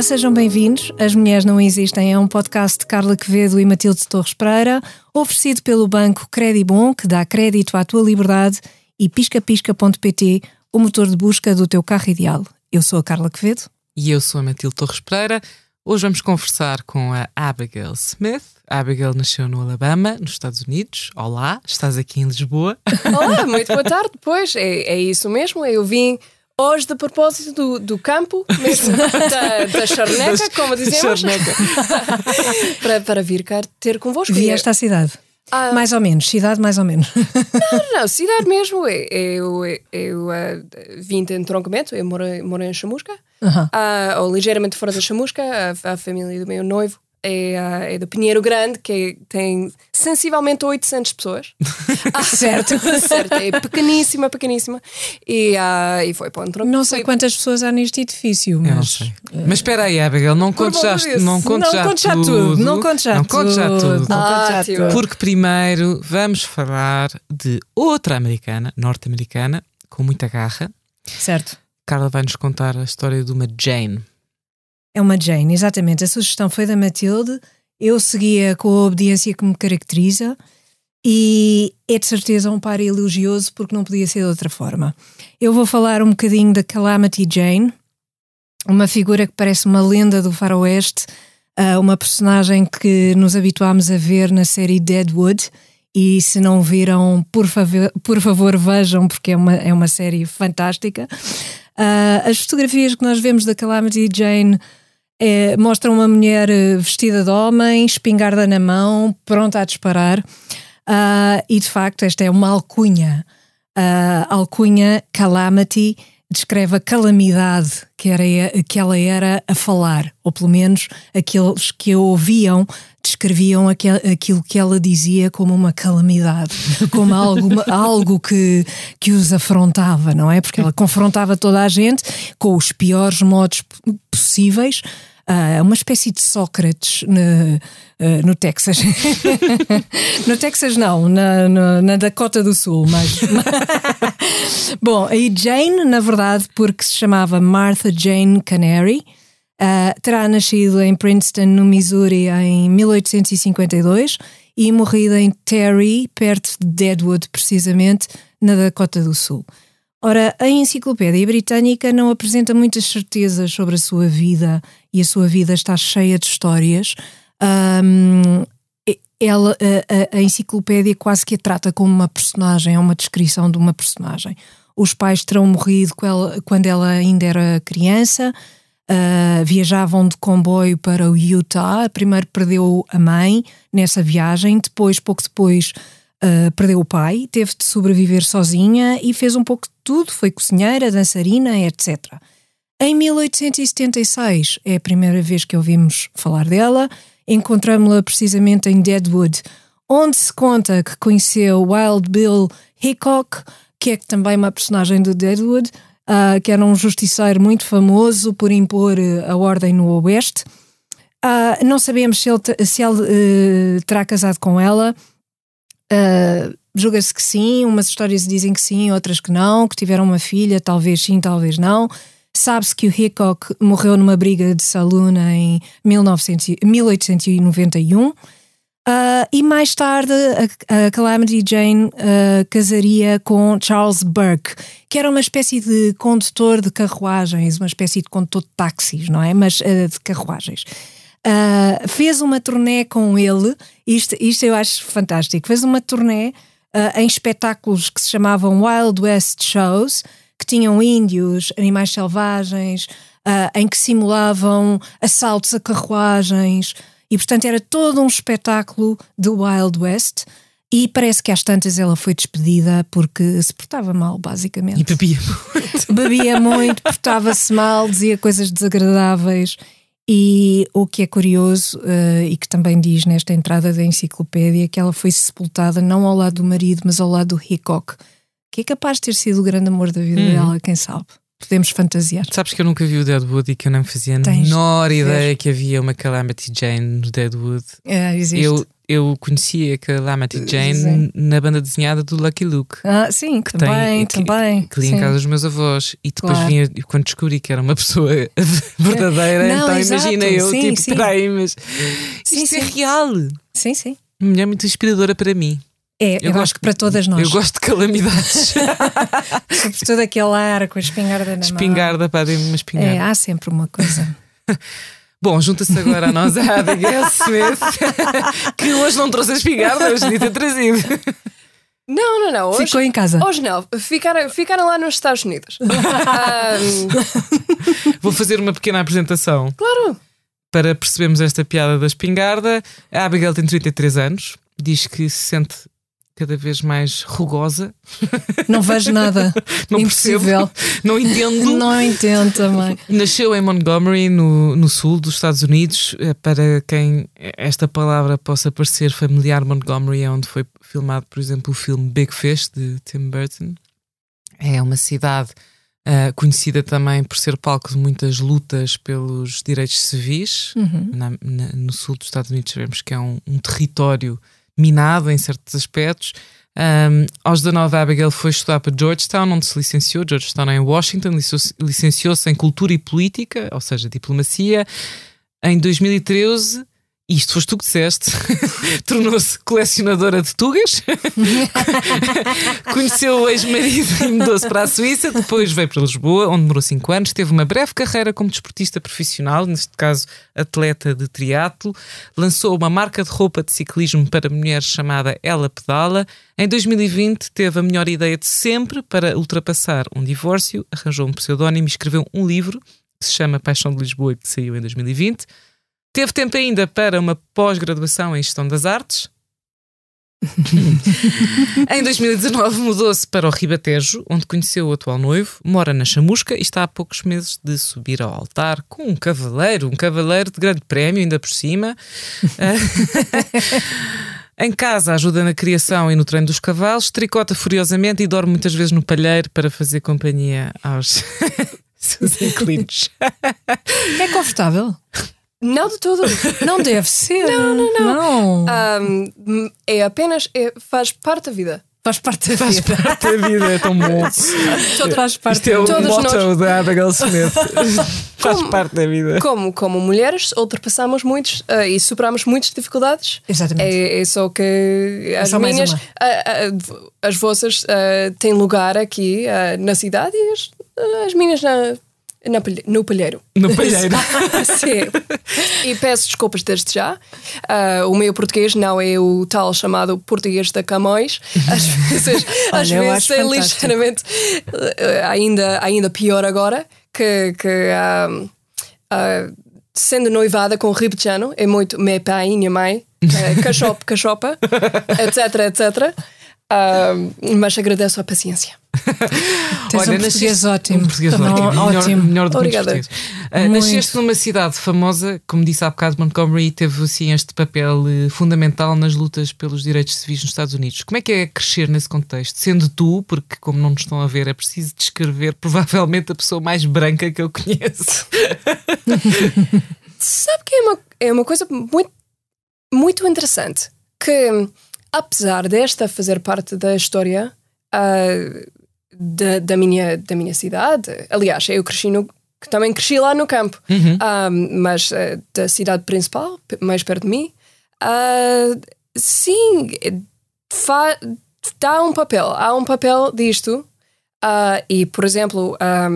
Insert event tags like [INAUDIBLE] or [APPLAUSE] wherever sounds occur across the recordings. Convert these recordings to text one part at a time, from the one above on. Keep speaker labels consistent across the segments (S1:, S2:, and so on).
S1: Olá, sejam bem-vindos. As Mulheres Não Existem é um podcast de Carla Quevedo e Matilde Torres Pereira, oferecido pelo banco Credibon, que dá crédito à tua liberdade, e piscapisca.pt, o motor de busca do teu carro ideal. Eu sou a Carla Quevedo.
S2: E eu sou a Matilde Torres Pereira. Hoje vamos conversar com a Abigail Smith. A Abigail nasceu no Alabama, nos Estados Unidos. Olá, estás aqui em Lisboa.
S3: Olá, muito boa tarde. Pois, é, é isso mesmo. Eu vim hoje de propósito do, do campo, mesmo da, da charneca, [LAUGHS] como dizemos,
S2: Charneca. [LAUGHS]
S3: para, para vir cá ter convosco.
S1: Vieste à cidade.
S3: Ah.
S1: Mais ou menos, cidade mais ou menos. [LAUGHS]
S3: Não, não, cidade mesmo. Eu, eu, eu ah, vim de entroncamento, eu moro, moro em Chamusca,
S1: Aham.
S3: ah, ou ligeiramente fora da Chamusca. A, a família do meu noivo é, ah, é do Pinheiro Grande, que é- tem sensivelmente 800 pessoas. [LAUGHS] Ah,
S1: Certo.
S3: certo. É pequeníssima, pequeníssima. E, ah, e foi para o.
S1: Não sei quantas pessoas há neste edifício,
S2: Eu não
S1: mas.
S2: sei. Mas espera aí, Abigail, não contes já, não contes
S1: Não
S2: já,
S1: já
S2: tudo.
S1: tudo, não contes já
S2: Não contes já
S1: tudo.
S3: Ah,
S1: contes já
S3: tio.
S1: tudo.
S2: Porque primeiro vamos falar de outra americana, norte-americana, com muita garra.
S1: Certo.
S2: Carla vai nos contar a história de uma Jane.
S1: É uma Jane, exatamente. A sugestão foi da Matilde. Eu seguia com a obediência que me caracteriza e é de certeza um par elogioso porque não podia ser de outra forma. Eu vou falar um bocadinho da Calamity Jane, uma figura que parece uma lenda do faroeste, ah, uma personagem que nos habituámos a ver na série Deadwood. E se não viram, por favor, por favor vejam, porque é uma, é uma série fantástica. Ah, as fotografias que nós vemos da Calamity Jane eh, mostram uma mulher eh, vestida de homem, espingarda na mão, pronta a disparar. Ah, e de facto, esta é uma alcunha. A alcunha Calamity descreve a calamidade que, era, que ela era a falar, ou pelo menos aqueles que a ouviam descreviam aquel, aquilo que ela dizia como uma calamidade, [LAUGHS] como algo, que, que os afrontava, não é? Porque ela confrontava toda a gente com os piores modos possíveis. Ah, uma espécie de Sócrates no, ah, no Texas. [LAUGHS] no Texas, não, na, na, na Dakota do Sul, mas. [LAUGHS] Bom, aí Jane, na verdade, porque se chamava Martha Jane Canary, ah, terá nascido em Princeton, no Missouri, em 1852 e morrido em Terry, perto de Deadwood, precisamente, na Dakota do Sul. Ora, a Enciclopédia Britânica não apresenta muitas certezas sobre a sua vida e a sua vida está cheia de histórias. Ahm, ela, a, a- enciclopédia quase que a trata como uma personagem, é uma descrição de uma personagem. Os pais terão morrido quando ela ainda era criança, ah, viajavam de comboio para o Utah. Primeiro perdeu a mãe nessa viagem, depois, pouco depois, ah, perdeu o pai, teve de sobreviver sozinha e fez um pouco de tudo: foi cozinheira, dançarina, etc. Em 1876 é a primeira vez que ouvimos falar dela. Encontramos-la precisamente em Deadwood, onde se conta que conheceu Wild Bill Hickok, que é também uma personagem do Deadwood, ah, que era um justiceiro muito famoso por impor eh, a ordem no Oeste. Ah, não sabemos se ele, se ele terá casado com ela. Uh, Julga-se que sim, umas histórias dizem que sim, outras que não, que tiveram uma filha, talvez sim, talvez não. Sabe-se que o Hickok morreu numa briga de saloon em 1900 e- 1891. Uh, e mais tarde a, a Calamity Jane uh, casaria com Charles Burke, que era uma espécie de condutor de carruagens, uma espécie de condutor de táxis, não é? Mas uh, de carruagens. Uh, fez uma turnê com ele, isto, isto eu acho fantástico. Fez uma turnê uh, em espetáculos que se chamavam Wild West Shows, que tinham índios, animais selvagens, uh, em que simulavam assaltos a carruagens, e portanto era todo um espetáculo de Wild West. E parece que às tantas ela foi despedida porque se portava mal, basicamente
S2: E bebia.
S1: bebia muito, portava-se mal, dizia coisas desagradáveis. E o que é curioso, eh, e que também diz nesta entrada da enciclopédia, que ela foi sepultada não ao lado do marido, mas ao lado do Hickok, que é capaz de ter sido o grande amor da vida
S2: Hum.
S1: dela, quem sabe. Podemos fantasiar.
S2: Sabes que eu nunca vi o Deadwood e que eu não fazia a menor ideia que havia uma Calamity Jane no Deadwood.
S1: É, existe.
S2: Eu, eu conhecia a Calamity Jane
S1: Sim.
S2: na banda desenhada do Lucky Luke.
S1: Ah, sim,
S2: que
S1: também,
S2: tem,
S1: também.
S2: Que, que li em casa dos meus avós. E depois
S1: Claro.
S2: vinha, quando descobri que era uma pessoa [LAUGHS] verdadeira,
S1: Não,
S2: então
S1: exato.
S2: imagina eu,
S1: Sim,
S2: tipo,
S1: sim.
S2: peraí, mas
S1: Sim,
S2: isto é real.
S1: Sim, sim.
S2: Uma mulher muito inspiradora para mim.
S1: É, eu, acho que para todas nós.
S2: Eu gosto de calamidades. [LAUGHS] [LAUGHS]
S1: Sobretudo aquele ar com a espingarda na mão.
S2: espingarda, pá, dê-me uma espingarda.
S1: É, há sempre uma coisa.
S2: Bom, junta-se agora a nós a Abigail Smith, [LAUGHS] que hoje não trouxe a espingarda, hoje devia ter trazido.
S3: Não, não, não. Hoje,
S1: Ficou em casa.
S3: hoje não. Ficaram, ficaram lá nos Estados Unidos. Ahm, [LAUGHS]
S2: Vou fazer uma pequena apresentação
S3: claro.
S2: para percebermos esta piada da espingarda. A Abigail tem 33 anos, diz que se sente cada vez mais rugosa.
S1: Não vejo nada. [LAUGHS]
S2: Não
S1: Impossível.
S2: percebo, não entendo.
S1: Não entendo também.
S2: Nasceu em Montgomery, no, no sul dos Estados Unidos. Eh, Para quem esta palavra possa parecer familiar, Montgomery é onde foi filmado, por exemplo, o filme Big Fish, de Tim Burton. É uma cidade eh, conhecida também por ser palco de muitas lutas pelos direitos civis.
S1: Uhum.
S2: Na- na- no sul dos Estados Unidos sabemos que é um, um território minado em certos aspectos. Um, aos 19, a Abigail foi estudar para Georgetown, onde se licenciou. Georgetown é em Washington, licenciou- licenciou-se em Cultura e Política, ou seja, Diplomacia. Em 2013, e isto foste tu que disseste, [LAUGHS] tornou-se colecionadora de tugas. [LAUGHS] Conheceu o ex-marido e mudou-se para a Suíça. Depois veio para Lisboa, onde demorou 5 anos. Teve uma breve carreira como desportista profissional, neste caso atleta de triatlo. Lançou uma marca de roupa de ciclismo para mulheres chamada Ela Pedala. Em 2020 teve a melhor ideia de sempre para ultrapassar um divórcio. Arranjou um pseudónimo e escreveu um livro que se chama Paixão de Lisboa, que saiu em 2020. Teve tempo ainda para uma pós-graduação em Gestão das Artes. [LAUGHS] em 2019 mudou-se para o Ribatejo, onde conheceu o atual noivo, mora na Chamusca e está há poucos meses de subir ao altar com um cavaleiro, um cavaleiro de grande prémio, ainda por cima. [LAUGHS] em casa ajuda na criação e no treino dos cavalos, tricota furiosamente e dorme muitas vezes no palheiro para fazer companhia aos [LAUGHS] seus inquilinos.
S1: É confortável?
S3: Não de tudo.
S1: Não deve ser. Não, não, não.
S3: Ahm, é apenas. é- faz parte da vida.
S1: Faz parte da
S2: Faz
S1: vida.
S2: parte da vida, é tão bom.
S1: Faz parte
S2: Isto é o
S3: Todos
S2: motto
S3: nós-
S2: da Abigail Smith. [LAUGHS] Faz
S3: Como-
S2: parte da vida.
S3: Como, como mulheres, ultrapassamos muitos ah, e superamos muitas dificuldades.
S1: Exatamente.
S3: É, é só que as
S1: só mais
S3: minhas, ah, ah, as vossas ah, têm lugar aqui ah, na cidade e as, as minhas na, na palhe- no palheiro.
S2: No palheiro. [LAUGHS]
S3: Sim. E peço desculpas desde já. Ah, o meu português não é o tal chamado português da Camões. Às [LAUGHS] vezes, às
S1: Olha, eu
S3: vezes é ligeiramente ah, ainda, ainda pior agora que, que ah, ah, sendo noivada com ribetjano é muito meu pai, minha mãe, uh, cachope, cachopa, etc, etc. Ah, mas agradeço a paciência. [LAUGHS]
S1: Tens um português ótimo.
S2: Um português ótimo. Melhor,
S1: ótimo.
S2: melhor do que
S3: Obrigada.
S2: portugueses. Ah,
S1: Muito.
S2: nasceste numa cidade famosa, como disse há bocado, Montgomery e teve assim este papel eh, fundamental nas lutas pelos direitos civis nos Estados Unidos. Como é que é crescer nesse contexto? Sendo tu, porque como não nos estão a ver, é preciso descrever provavelmente a pessoa mais branca que eu conheço. [LAUGHS]
S3: Sabe que é uma, é uma coisa muito, muito interessante. Que apesar desta fazer parte da história ah, da, da, minha, da minha cidade, aliás, eu cresci no, também cresci lá no campo, ah, mas ah, da cidade principal, mais perto de mim, ah, sim, dá um papel, há um papel disto. e, por exemplo, ah,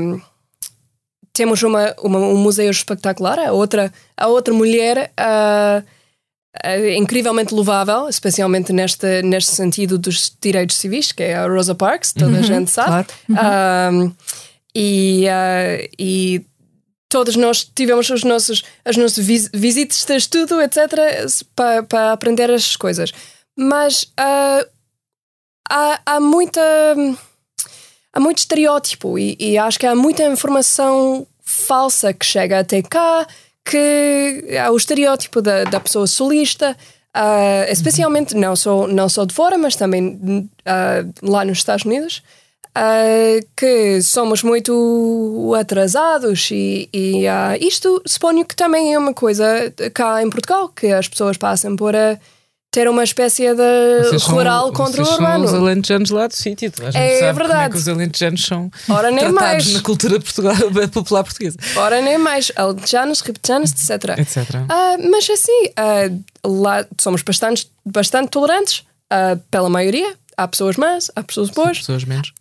S3: temos uma, uma- um museu espetacular, a outra, a outra mulher ah, incrivelmente louvável, especialmente neste, neste sentido dos direitos civis, que é a Rosa Parks, toda a gente sabe.
S1: claro.
S3: Ah, e, ah, e todos nós tivemos os nossos, as nossas vis- visitas de estudo, etc., para, para aprender as coisas. Mas ah, há, há muita. Há muito estereótipo e, e acho que há muita informação falsa que chega até cá, que há o estereótipo da, da pessoa solista, ah, especialmente não só, não só de fora, mas também ah, lá nos Estados Unidos, ah, que somos muito atrasados e, e isto suponho que também é uma coisa cá em Portugal, que as pessoas passam por, ah, ter uma espécie de
S2: Vocês são-
S3: rural contra o
S2: vocês São
S3: urbano.
S2: os alentejanos lá do sítio.
S3: É
S2: é
S3: verdade.
S2: que os alentejanos são
S3: Ora, nem
S2: tratados
S3: mais.
S2: na cultura portugal, [LAUGHS] popular portuguesa.
S3: Ora, nem mais. Aldejanos, repetanos, etc.
S2: Etc.
S3: Ah, mas assim, ah, lá somos bastante, bastante tolerantes, ah, pela maioria. Há pessoas más, há pessoas boas.
S2: Pessoas menos.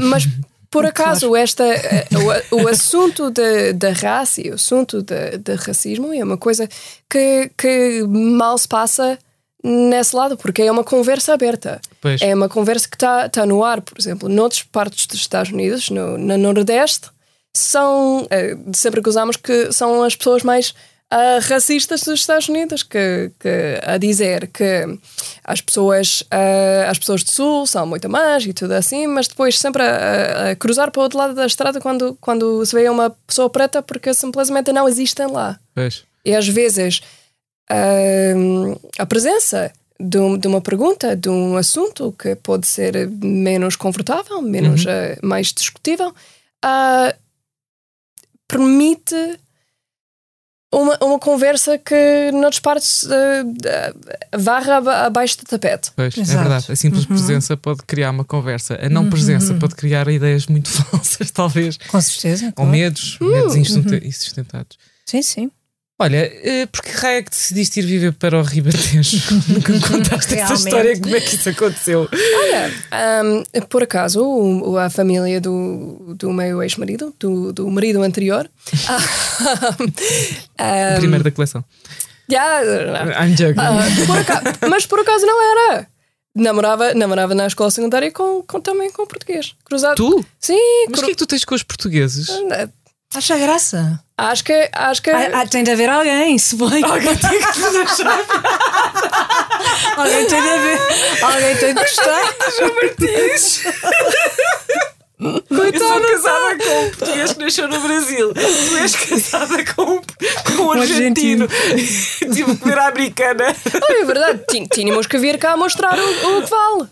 S3: Mas por [LAUGHS] acaso esta, eh, o, o assunto da da raça e o assunto de, de racismo é uma coisa que, que mal se passa nesse lado, porque é uma conversa aberta.
S2: Pois.
S3: É uma conversa que está tá no ar, por exemplo, noutras partes dos Estados Unidos, no, no Nordeste, são, eh, sempre gozamos que são as pessoas mais ah, racistas dos Estados Unidos, que, que a dizer que as pessoas, ah, as pessoas do Sul são muito más e tudo assim, mas depois sempre a, a- a cruzar para o outro lado da estrada quando, quando se vê uma pessoa preta porque simplesmente não existem lá.
S2: Pois.
S3: E às vezes hum, a presença de, um- de uma pergunta, de um assunto que pode ser menos confortável, menos eh, mais discutível, ah, permite uma, uma conversa que noutras partes eh, eh, varra aba- abaixo do tapete.
S2: Pois, é
S1: Exato.
S2: verdade. A simples presença pode criar uma conversa. A não presença pode criar ideias muito [LAUGHS] falsas, talvez.
S1: Com certeza.
S2: Ou
S1: claro.
S2: medos, medos insusten- insustentados.
S1: Sim, sim.
S2: Olha, eh, por que raio é que decidiste ir viver para o Ribatejo? [LAUGHS] [LAUGHS] Nunca me contaste essa história, como é que isso aconteceu?
S3: Olha, hum, por acaso, o- a família do, do meu ex-marido, do, do marido anterior, [LAUGHS] ah,
S2: Primeiro da coleção.
S3: já,
S2: I'm joking.
S3: Ah, por acaso- mas por acaso não era. Namorava, namorava na escola secundária com, com- também com português. Cruzado.
S2: tu?
S3: Sim,
S2: Mas o
S3: cru-
S2: que é que tu tens com os portugues?
S1: Acha graça.
S3: Acho que. Acho que
S1: Ah, ah, tem de haver alguém, se bem. Alguém tem que [LAUGHS] Alguém tem de haver. Alguém tem de gostar.
S2: Eu sou casada com um português que nasceu no Brasil. Tu és casada com um, com um argentino. Tive que ver a americana.
S3: Olha, é verdade, tínhamos que vir cá mostrar o, o que vale.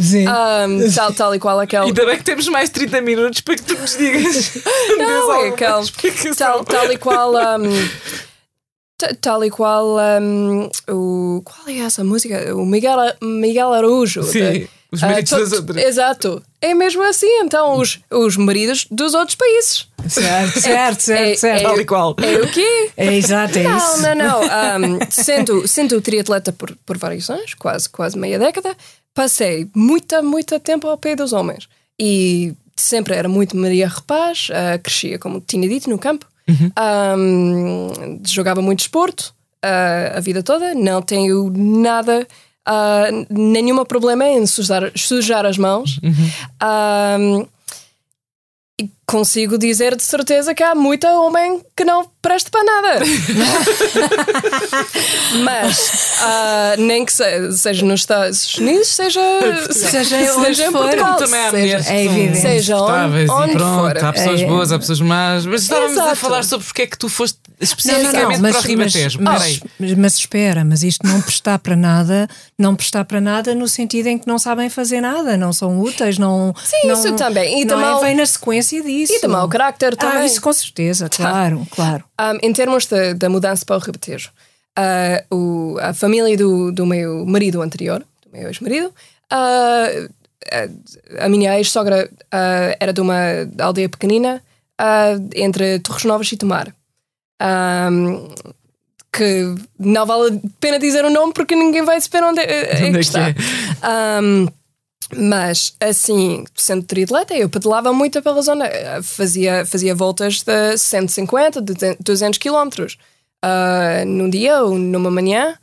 S1: Sim.
S3: Ahm, tal, tal e qual aquele.
S2: Ainda bem que temos mais 30 minutos para que tu nos digas. [LAUGHS]
S3: Não, é aquele.
S2: explicação.
S3: Tal, tal e qual. [LAUGHS] ta- tal e qual. ahm, o, qual é essa música? O Miguel, Miguel Araújo.
S2: Sim,
S3: de-
S2: os
S3: ah,
S2: maridos
S3: to-
S2: das outras.
S3: Exato. É mesmo assim, então, os, os maridos dos outros países.
S1: Certo, certo, certo,
S3: É-
S1: certo.
S2: Tal e qual.
S3: É o quê?
S1: É exato, é
S3: Não,
S1: isso.
S3: não, não. Ahm, sendo, sendo triatleta por, por vários anos, quase, quase meia década, passei muita, muito tempo ao pé dos homens. E sempre era muito Maria Rapaz, ah, crescia, como tinha dito, no campo. Ahm, jogava muito esporto ah, a vida toda, não tenho nada. ah, nenhum problema em sujar, sujar as mãos. Ahm, e consigo dizer de certeza que há muita homem que não presta para nada. [LAUGHS] Mas ah, nem que se- seja nos Estados Unidos, seja,
S1: Seja onde
S3: em. Portugal,
S2: Também há
S3: seja-
S1: é evidente.
S3: Seja onde-
S2: e
S3: onde
S2: pronto,
S3: for.
S2: há pessoas
S1: É.
S2: boas, há pessoas más. Mas estávamos a
S3: Exato.
S2: falar sobre porque é que tu foste
S1: Não, não, não,
S2: especificamente
S1: mas,
S2: para o
S1: mas, mas, mas espera, mas isto não prestar para nada, não prestar para nada no sentido em que não sabem fazer nada, não são úteis, não.
S3: Sim,
S1: não,
S3: isso também. E
S1: não
S3: também-
S1: é, vem na sequência disso.
S3: E de mau carácter
S1: Ah,
S3: também.
S1: isso com certeza, claro, claro.
S3: Um, em termos da- da mudança para o Ribatejo, ah, o- a família do, do meu marido anterior, do meu ex-marido, ah, a, minha ex-sogra ah, era de uma aldeia pequenina ah, entre Torres Novas e Tomar. Um, que não vale a pena dizer o nome porque ninguém vai saber onde, é- é
S2: Onde é
S3: que está.
S2: é?
S3: Um, mas assim, sendo triatleta, eu pedalava muito pela zona, fazia, fazia voltas de 150, de 200 quilómetros ah, num dia ou numa manhã.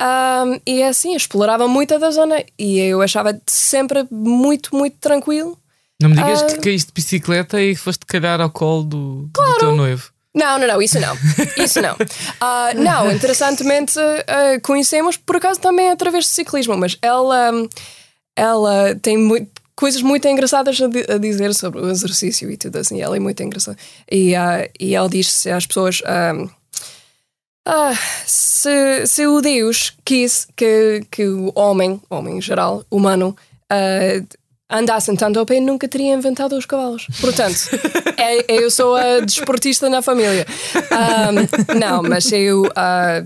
S3: Um, e assim, explorava muito da zona e eu achava sempre muito, muito tranquilo.
S2: Não me digas
S3: Ah.
S2: que caíste de bicicleta e foste calhar ao colo do, do teu noivo.
S3: Não, não, não, isso não. Isso não. [LAUGHS] Ah, não, interessantemente ah, conhecemos por acaso também através do ciclismo, mas ela, ela tem mui- coisas muito engraçadas a, a dizer sobre o exercício e tudo assim. Ela é muito engraçada. E, ah, e ela diz às pessoas. ah, ah, se, se o Deus quis que, que o homem, homem em geral, humano, ah, andassem tanto ao pé, nunca teria inventado os cavalos. Portanto, [LAUGHS] é- eu sou a desportista na família. Ahm, não, mas eu ah,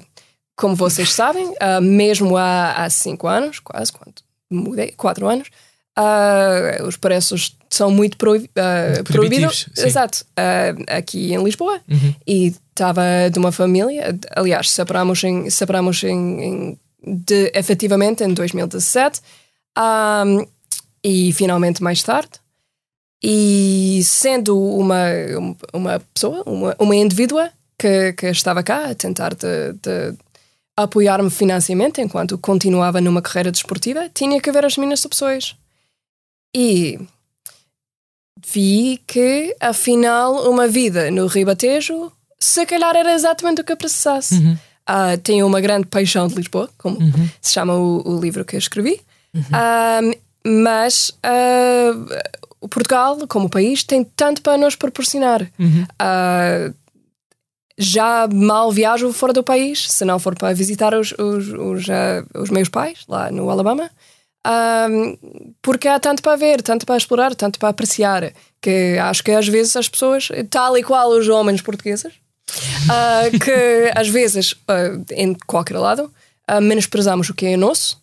S3: como vocês sabem, uh, mesmo há, há cinco anos, quase, quando mudei, quatro anos, uh, os preços são muito proib uh, proibidos. Exato, aqui em Lisboa.
S2: Uhum.
S3: E estava de uma família, aliás, separamos, em, separamos em, em de, efetivamente em 2017 um, e finalmente mais tarde. E sendo uma, uma pessoa, uma, uma indivídua que, que estava cá a tentar de, de apoiar-me financeiramente enquanto continuava numa carreira desportiva, tinha que ver as minhas opções. E vi que, afinal, uma vida no Ribatejo, se calhar era exatamente o que eu precisasse.
S2: Uhum.
S3: Uh, tenho uma grande paixão de Lisboa, como
S2: uhum.
S3: se chama o, o, livro que eu escrevi. Uhum. Uh, mas uh, Portugal, como país, tem tanto para nos proporcionar.
S2: Uhum.
S3: já mal viajo fora do país, se não for para visitar os, os, os, os meus pais, lá no Alabama. porque há tanto para ver, tanto para explorar, tanto para apreciar, que acho que às vezes as pessoas, tal e qual os homens portugueses, uh, que às vezes, uh, em qualquer lado, uh, menosprezamos o que é nosso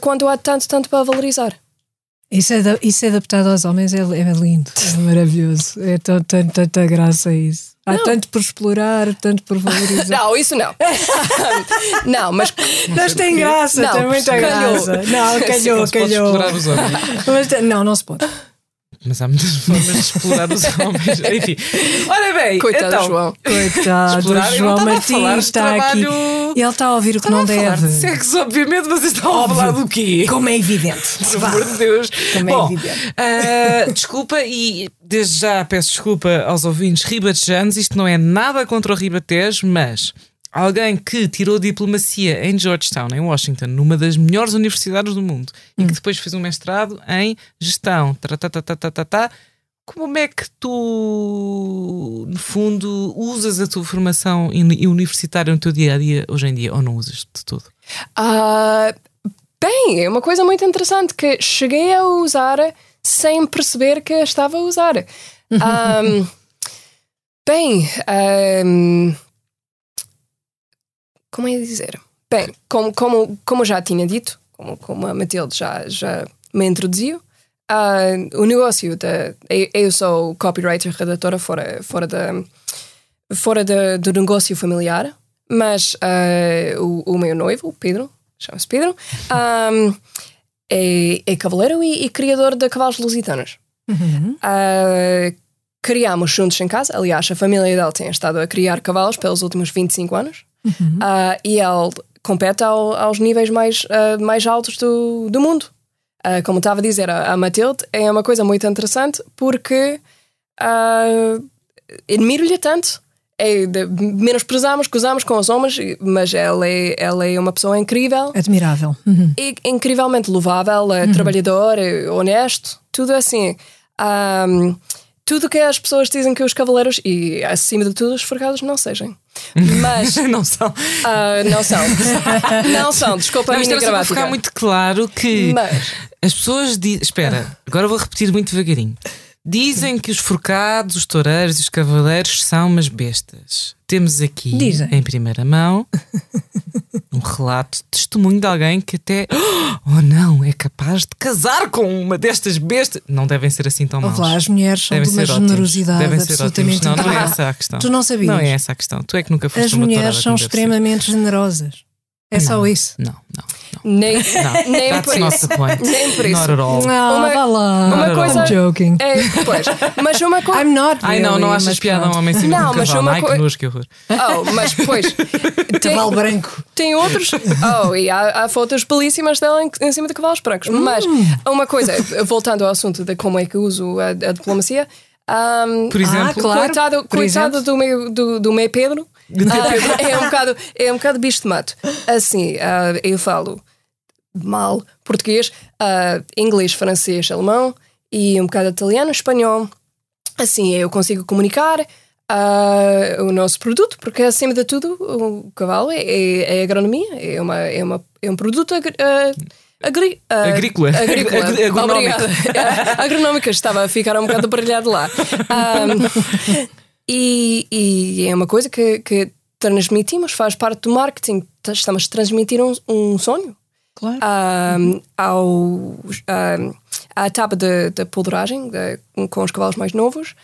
S3: quando há tanto, tanto para valorizar.
S1: Isso, é, isso é adaptado aos homens é, é lindo, é [LAUGHS] maravilhoso. É tanta, tanta graça isso. Há não. tanto por explorar, tanto por valorizar.
S3: Não, isso não. [LAUGHS] não, mas.
S1: Mas tem graça, não, tem muita graça. Não, [LAUGHS] calhou, calhou. Mas, não, não se pode.
S2: Mas há muitas formas de explorar os [LAUGHS] homens. Enfim. Ora bem,
S3: coitado
S2: então,
S3: João.
S1: Coitado explorar, João Martins está trabalho... aqui. E ele está a ouvir o que não deve.
S2: De sexo, obviamente, estão Óbvio. a falar do quê?
S1: Como é evidente.
S2: Pelo amor de Deus.
S1: Como
S2: Bom,
S1: é evidente.
S2: Uh, desculpa e desde já peço desculpa aos ouvintes ribatejanos. Isto não é nada contra o Ribatejo, mas alguém que tirou diplomacia em Georgetown, em Washington, numa das melhores universidades do mundo, hum. e que depois fez um mestrado em gestão. Tá, como é que tu, no fundo, usas a tua formação universitária no teu dia a dia hoje em dia ou não usas de tudo?
S3: Uh, bem, é uma coisa muito interessante que cheguei a usar sem perceber que estava a usar. Um, bem, um, como é dizer? Bem, como, como, como já tinha dito, como, como a Matilde já, já me introduziu, uh, o negócio da. Eu sou copywriter, redatora fora, fora, da, fora da, do negócio familiar, mas uh, o, o meu noivo, o Pedro, chama-se Pedro, um, é, é cavaleiro e, e, criador de cavalos lusitanos.
S1: Uhum.
S3: Uh, criámos juntos em casa, aliás, a família dele tem estado a criar cavalos pelos últimos 25 anos.
S1: Uhum.
S3: Uh, e ele compete ao, aos níveis mais, uh, mais altos do, do mundo. Uh, como estava a dizer, a, a Matilde é uma coisa muito interessante porque admiro-lhe tanto. É, menosprezamos, gozamos com os homens, mas ela é, ela é uma pessoa incrível.
S1: Admirável. Uhum.
S3: E, incrivelmente louvável, uhum. trabalhador, honesto, tudo assim. Um, tudo que as pessoas dizem que os cavaleiros, e acima de tudo os forcados, não sejam. Mas. [LAUGHS]
S2: não são.
S3: Uh, não são. [LAUGHS] não são, desculpa não, a minha gramática.
S2: ficar muito claro que
S3: Mas...
S2: as pessoas dizem. Espera, agora vou repetir muito devagarinho. Dizem que os forcados, os toureiros e os cavaleiros são umas bestas. Temos aqui,
S1: Dizem.
S2: em primeira mão, um relato, testemunho de alguém que até, [GASPS] oh não, é capaz de casar com uma destas bestas. Não devem ser assim tão maus.
S1: Lá, as mulheres são devem de uma generosidade
S2: devem ser
S1: absolutamente
S2: Não, não é essa a questão.
S1: Tu não sabias?
S2: Não é essa a questão. Tu é que nunca foste
S1: As mulheres são extremamente generosas. É
S2: não,
S1: só isso.
S2: Não, não.
S3: Nem,
S2: não,
S3: nem
S2: that's
S3: por
S2: not
S3: isso.
S2: the point. [LAUGHS]
S3: Nem por isso.
S2: Not at all.
S1: Não,
S3: Uma-
S1: vá lá.
S3: uma coisa-
S1: I'm joking.
S3: É, pois, mas uma coisa.
S1: I'm not
S2: Ai não, não
S1: really,
S2: achas piada um homem em cima
S3: Não,
S2: de um
S3: mas
S2: cavalo?
S3: uma
S2: Ai que nojo, que horror.
S3: Oh, mas depois. [LAUGHS] Tem,
S1: Cavalo branco.
S3: tem outros. Oh, e há, há fotos belíssimas dela em, em cima de cavalos brancos. Mas uma coisa, voltando ao assunto de como é que uso a, a diplomacia. um,
S2: Por exemplo,
S1: claro.
S3: Coitado,
S1: Por
S3: coitado
S1: exemplo.
S3: do, meu, do, do meu Pedro. Ah, é, um [LAUGHS] bocado, é um bocado bicho de mato. Assim, ah, eu falo mal português, ah, inglês, francês, alemão e um bocado italiano, espanhol. Assim, eu consigo comunicar ah, o nosso produto, porque acima de tudo o cavalo é, é, é agronomia, é, uma, é, uma, é um produto agri, ah, agri, ah,
S2: Agrícola.
S3: agrícola.
S2: Ag- agronómico.
S3: Obrigada. [LAUGHS] Agronómica estava a ficar um bocado brilhado lá. Um, [LAUGHS] e, e é uma coisa que, que transmitimos, faz parte do marketing. Estamos a transmitir um, um sonho.
S1: Claro.
S3: Um, ao, um, à etapa de polderagem de, com os cavalos mais novos,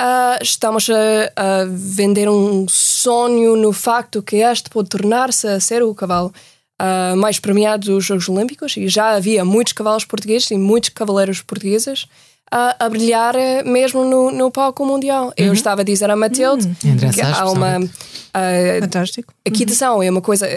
S3: uh, estamos a, a, vender um sonho no facto que este pode tornar-se a ser o cavalo uh, mais premiado dos Jogos Olímpicos e já havia muitos cavalos portugueses e muitos cavaleiros portugueses a, a brilhar eh, mesmo no, no palco mundial. Uhum. Eu estava a dizer a Matilde
S2: uhum.
S3: que há uma uh,
S1: Fantástico.
S3: equitação, uhum. é uma coisa,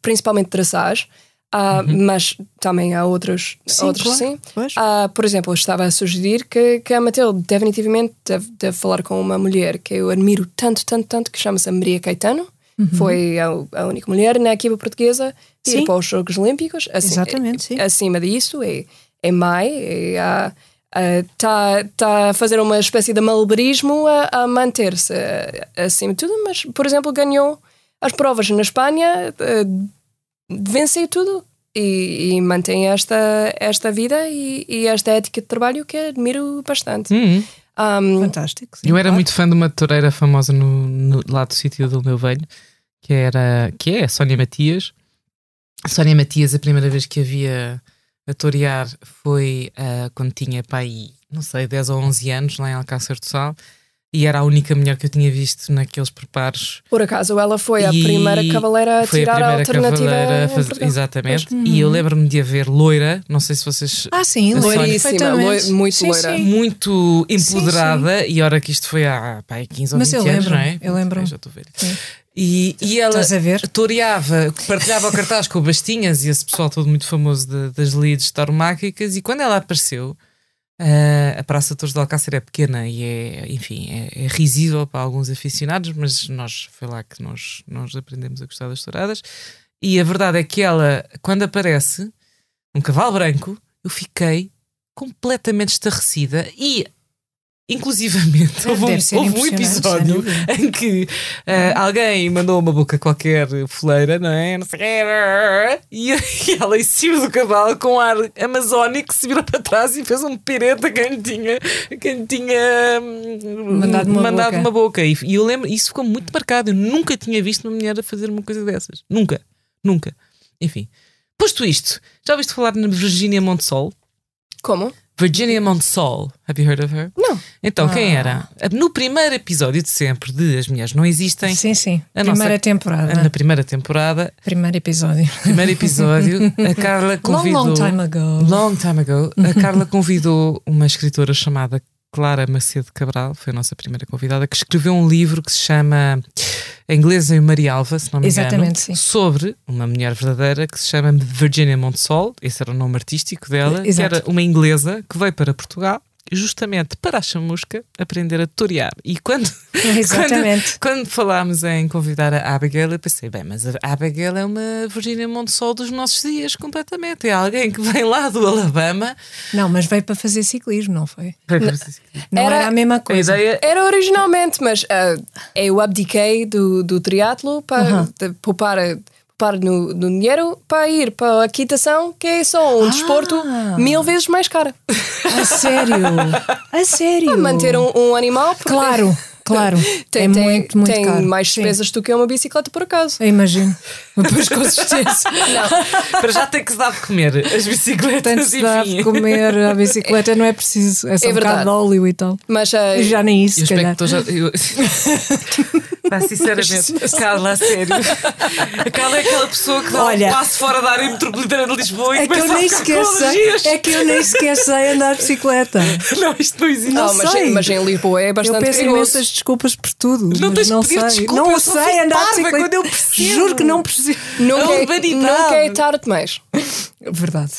S3: principalmente dressage, Uh, uhum. Mas também há outros, sim. Outros, claro. sim. Uh, por exemplo, eu estava a sugerir que, que a Matilde definitivamente deve, deve, falar com uma mulher que eu admiro tanto, tanto, tanto, que chama-se Maria Caetano. Uhum. Foi a, a, única mulher na equipa portuguesa a ir para os Jogos Olímpicos.
S1: Assim, Exatamente, sim.
S3: Acima disso, é, é mãe, está uh, tá a fazer uma espécie de malabarismo a, a manter-se acima de tudo, mas, por exemplo, ganhou as provas na Espanha venceu tudo e, e, mantém esta, esta vida e, e, esta ética de trabalho que admiro bastante.
S2: Uhum.
S1: Um, Fantástico.
S2: Sim, eu era claro. muito fã de uma toureira famosa no, no, lá do sítio do meu velho, que, era, que é a Sónia Matias. A Sónia Matias, a primeira vez que havia a torear foi uh, quando tinha pai, não sei, 10 ou 11 anos, lá em Alcácer do Sal e era a única mulher que eu tinha visto naqueles preparos.
S3: Por acaso ela foi a primeira cavaleira a tirar a, a alternativa. A fazer,
S2: exatamente. Uhum. E eu lembro-me de a ver loira, não sei se vocês.
S1: Ah, sim, loiríssima,
S3: muito sim, loira.
S2: Sim. Muito empoderada. Sim, sim. E ora que isto foi há pá, 15 ou
S1: Mas
S2: 20
S1: eu
S2: anos,
S1: lembro,
S2: não é?
S1: Eu lembro.
S2: Já estou a ver. E, e ela toreava, partilhava o cartaz com o Bastinhas e esse pessoal todo muito famoso de, das leads tauromáquicas. E quando ela apareceu Uh, a Praça Torres de Alcácer é pequena e é, enfim, é, é, risível para alguns aficionados, mas nós foi lá que nós, nós aprendemos a gostar das touradas. E a verdade é que ela, quando aparece, um cavalo branco, eu fiquei completamente estarrecida e Inclusivamente, houve, um, houve um, episódio em que uh, alguém mandou uma boca qualquer fuleira, não é? Não sei, e, e [LAUGHS] ela em cima do cavalo com ar amazónico se virou para trás e fez um pireta a quem tinha, quem tinha
S1: hum, mandado uma
S2: mandado
S1: boca.
S2: Uma boca. E, e, eu lembro, isso ficou muito marcado. Eu nunca tinha visto uma mulher a fazer uma coisa dessas. Nunca, nunca. Enfim, posto isto, já ouviste falar na Virginia Montsol?
S3: Como?
S2: Virginia Montsol. Have you heard of her?
S3: Não.
S2: Então, ah. quem era? No primeiro episódio de sempre de As Mulheres Não Existem.
S1: Sim, sim. A primeira nossa, temporada.
S2: Na primeira temporada.
S1: Primeiro episódio.
S2: Primeiro episódio. A Carla convidou. [LAUGHS]
S1: Long, long time ago.
S2: Long time ago. A Carla convidou uma escritora chamada Clara Macedo Cabral, foi a nossa primeira convidada, que escreveu um livro que se chama A Inglesa e Maria Alva, se não me
S1: engano,
S2: sobre uma mulher verdadeira que se chama Virginia Montsol, esse era o nome artístico dela, Exato. que era uma inglesa que veio para Portugal justamente para a chamusca aprender a torear. E quando, [LAUGHS] quando, quando falámos em convidar a Abigail, eu pensei, bem, mas a Abigail é uma Virginia Montsol dos nossos dias, completamente. É alguém que vem lá do Alabama.
S1: Não, mas veio para fazer ciclismo, não foi?
S2: Veio para fazer ciclismo.
S1: Não era, era a mesma coisa.
S2: A ideia...
S3: Era originalmente, mas uh, eu abdiquei do, do triatlo para uh poupar para no, no, dinheiro para ir para a quitação, que é só um ah. desporto mil vezes mais caro.
S1: A sério? [LAUGHS] A sério? Para
S3: manter um, um animal.
S1: Claro. [LAUGHS] Claro, tem, é muito, tem, muito
S3: tem
S1: caro.
S3: mais despesas do que uma bicicleta, por acaso.
S1: Eu imagino. [LAUGHS] Depois, com certeza.
S2: Não, para já tem que se dar de comer as bicicletas.
S1: Tem que se dar de comer a bicicleta, não é preciso. É só é um bocado de óleo e tal.
S3: Mas uh,
S1: já nem isso,
S2: eu
S1: se calhar.
S2: Já, eu... [LAUGHS] Mas, sinceramente, Carla, a sério. A Carla é aquela pessoa que dá Olha, um passo fora da área metropolitana de Lisboa
S1: é
S2: e começa
S1: que eu nem sequer sei, É que eu nem sequer sei andar de bicicleta.
S2: Não, isto não existe.
S3: Não, não mas,
S1: sei.
S3: mas em Lisboa é bastante
S1: Eu peço
S3: perigoso.
S1: imensas desculpas por tudo.
S2: Não
S1: mas não
S2: sei.
S1: Desculpa, não sei andar de bicicleta.
S2: Quando eu preciso.
S1: Juro que não preciso.
S3: Nunca, é, nunca é tarde demais.
S1: Verdade.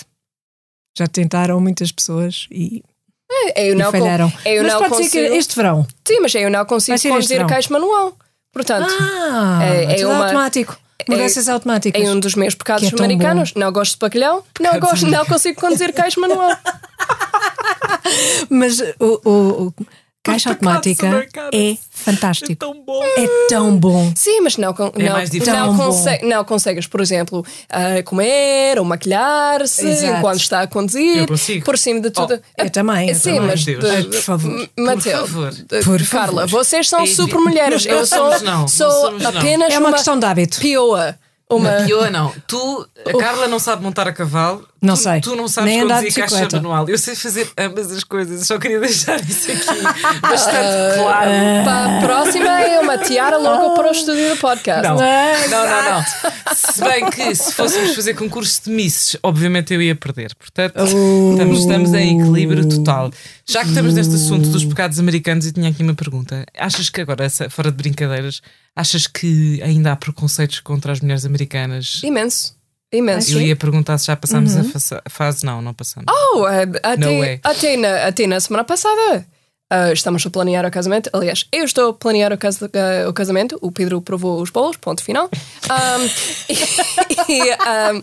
S1: Já tentaram muitas pessoas e
S3: eu não,
S1: e falharam.
S3: Eu
S1: mas
S3: não
S1: pode
S3: consigo...
S1: ser que este verão.
S3: Sim, mas eu não consigo conduzir caixa manual. Portanto,
S1: ah, é, é uma, automático. Mudanças é, automáticas.
S3: É um dos meus pecados é americanos. Não gosto de bacalhau, não, gosto, não consigo conduzir caixa manual. [LAUGHS]
S1: Mas o, o, caixa automática é
S2: É
S1: fantástico.
S2: tão bom.
S1: É tão bom.
S3: Sim, mas não, con-
S2: É
S3: não, não,
S1: bom.
S3: conse- não consegues, por exemplo, ah, comer ou maquilhar-se enquanto está a conduzir,
S2: Eu consigo.
S3: por cima de tudo.
S1: Eu também. eu
S3: Sim,
S1: também.
S3: mas de-
S1: Ai, por favor.
S3: M-
S2: Por favor.
S1: Por
S3: Carla,
S1: favor.
S3: vocês são
S2: É
S3: super mulheres. Eu
S2: Não
S3: sou,
S2: não. Não
S3: sou
S2: não.
S3: apenas
S1: É uma
S3: uma
S1: questão de hábito.
S3: pioa. Uma,
S2: Pior não. Tu, a Carla não sabe montar a cavalo.
S1: Não
S2: tu,
S1: sei.
S2: Tu não sabes
S1: Nem
S2: conduzir caixa
S1: bicicleta.
S2: manual. Eu sei fazer ambas as coisas. Só queria [LAUGHS] deixar isso aqui bastante claro.
S3: Para a próxima é uma tiara logo para o estúdio do podcast.
S2: Não.
S1: Ah,
S2: Não, não, não. Se bem que se fôssemos fazer concurso de misses, obviamente eu ia perder. Portanto,
S1: Uh.
S2: estamos, estamos em equilíbrio total. Já que estamos neste assunto dos pecados americanos, e tinha aqui uma pergunta. Achas que agora, essa- fora de brincadeiras, achas que ainda há preconceitos contra as mulheres americanas?
S3: Imenso. Imenso.
S2: Eu ia perguntar se já passámos a fa- fase. Não, não passamos.
S3: Oh, eh, até, até, na, até na semana passada. ah, estamos a planear o casamento. Aliás, eu estou a planear o, cas- ah, o casamento. O Pedro provou os bolos, ponto final. [LAUGHS] Ahm, e ahm,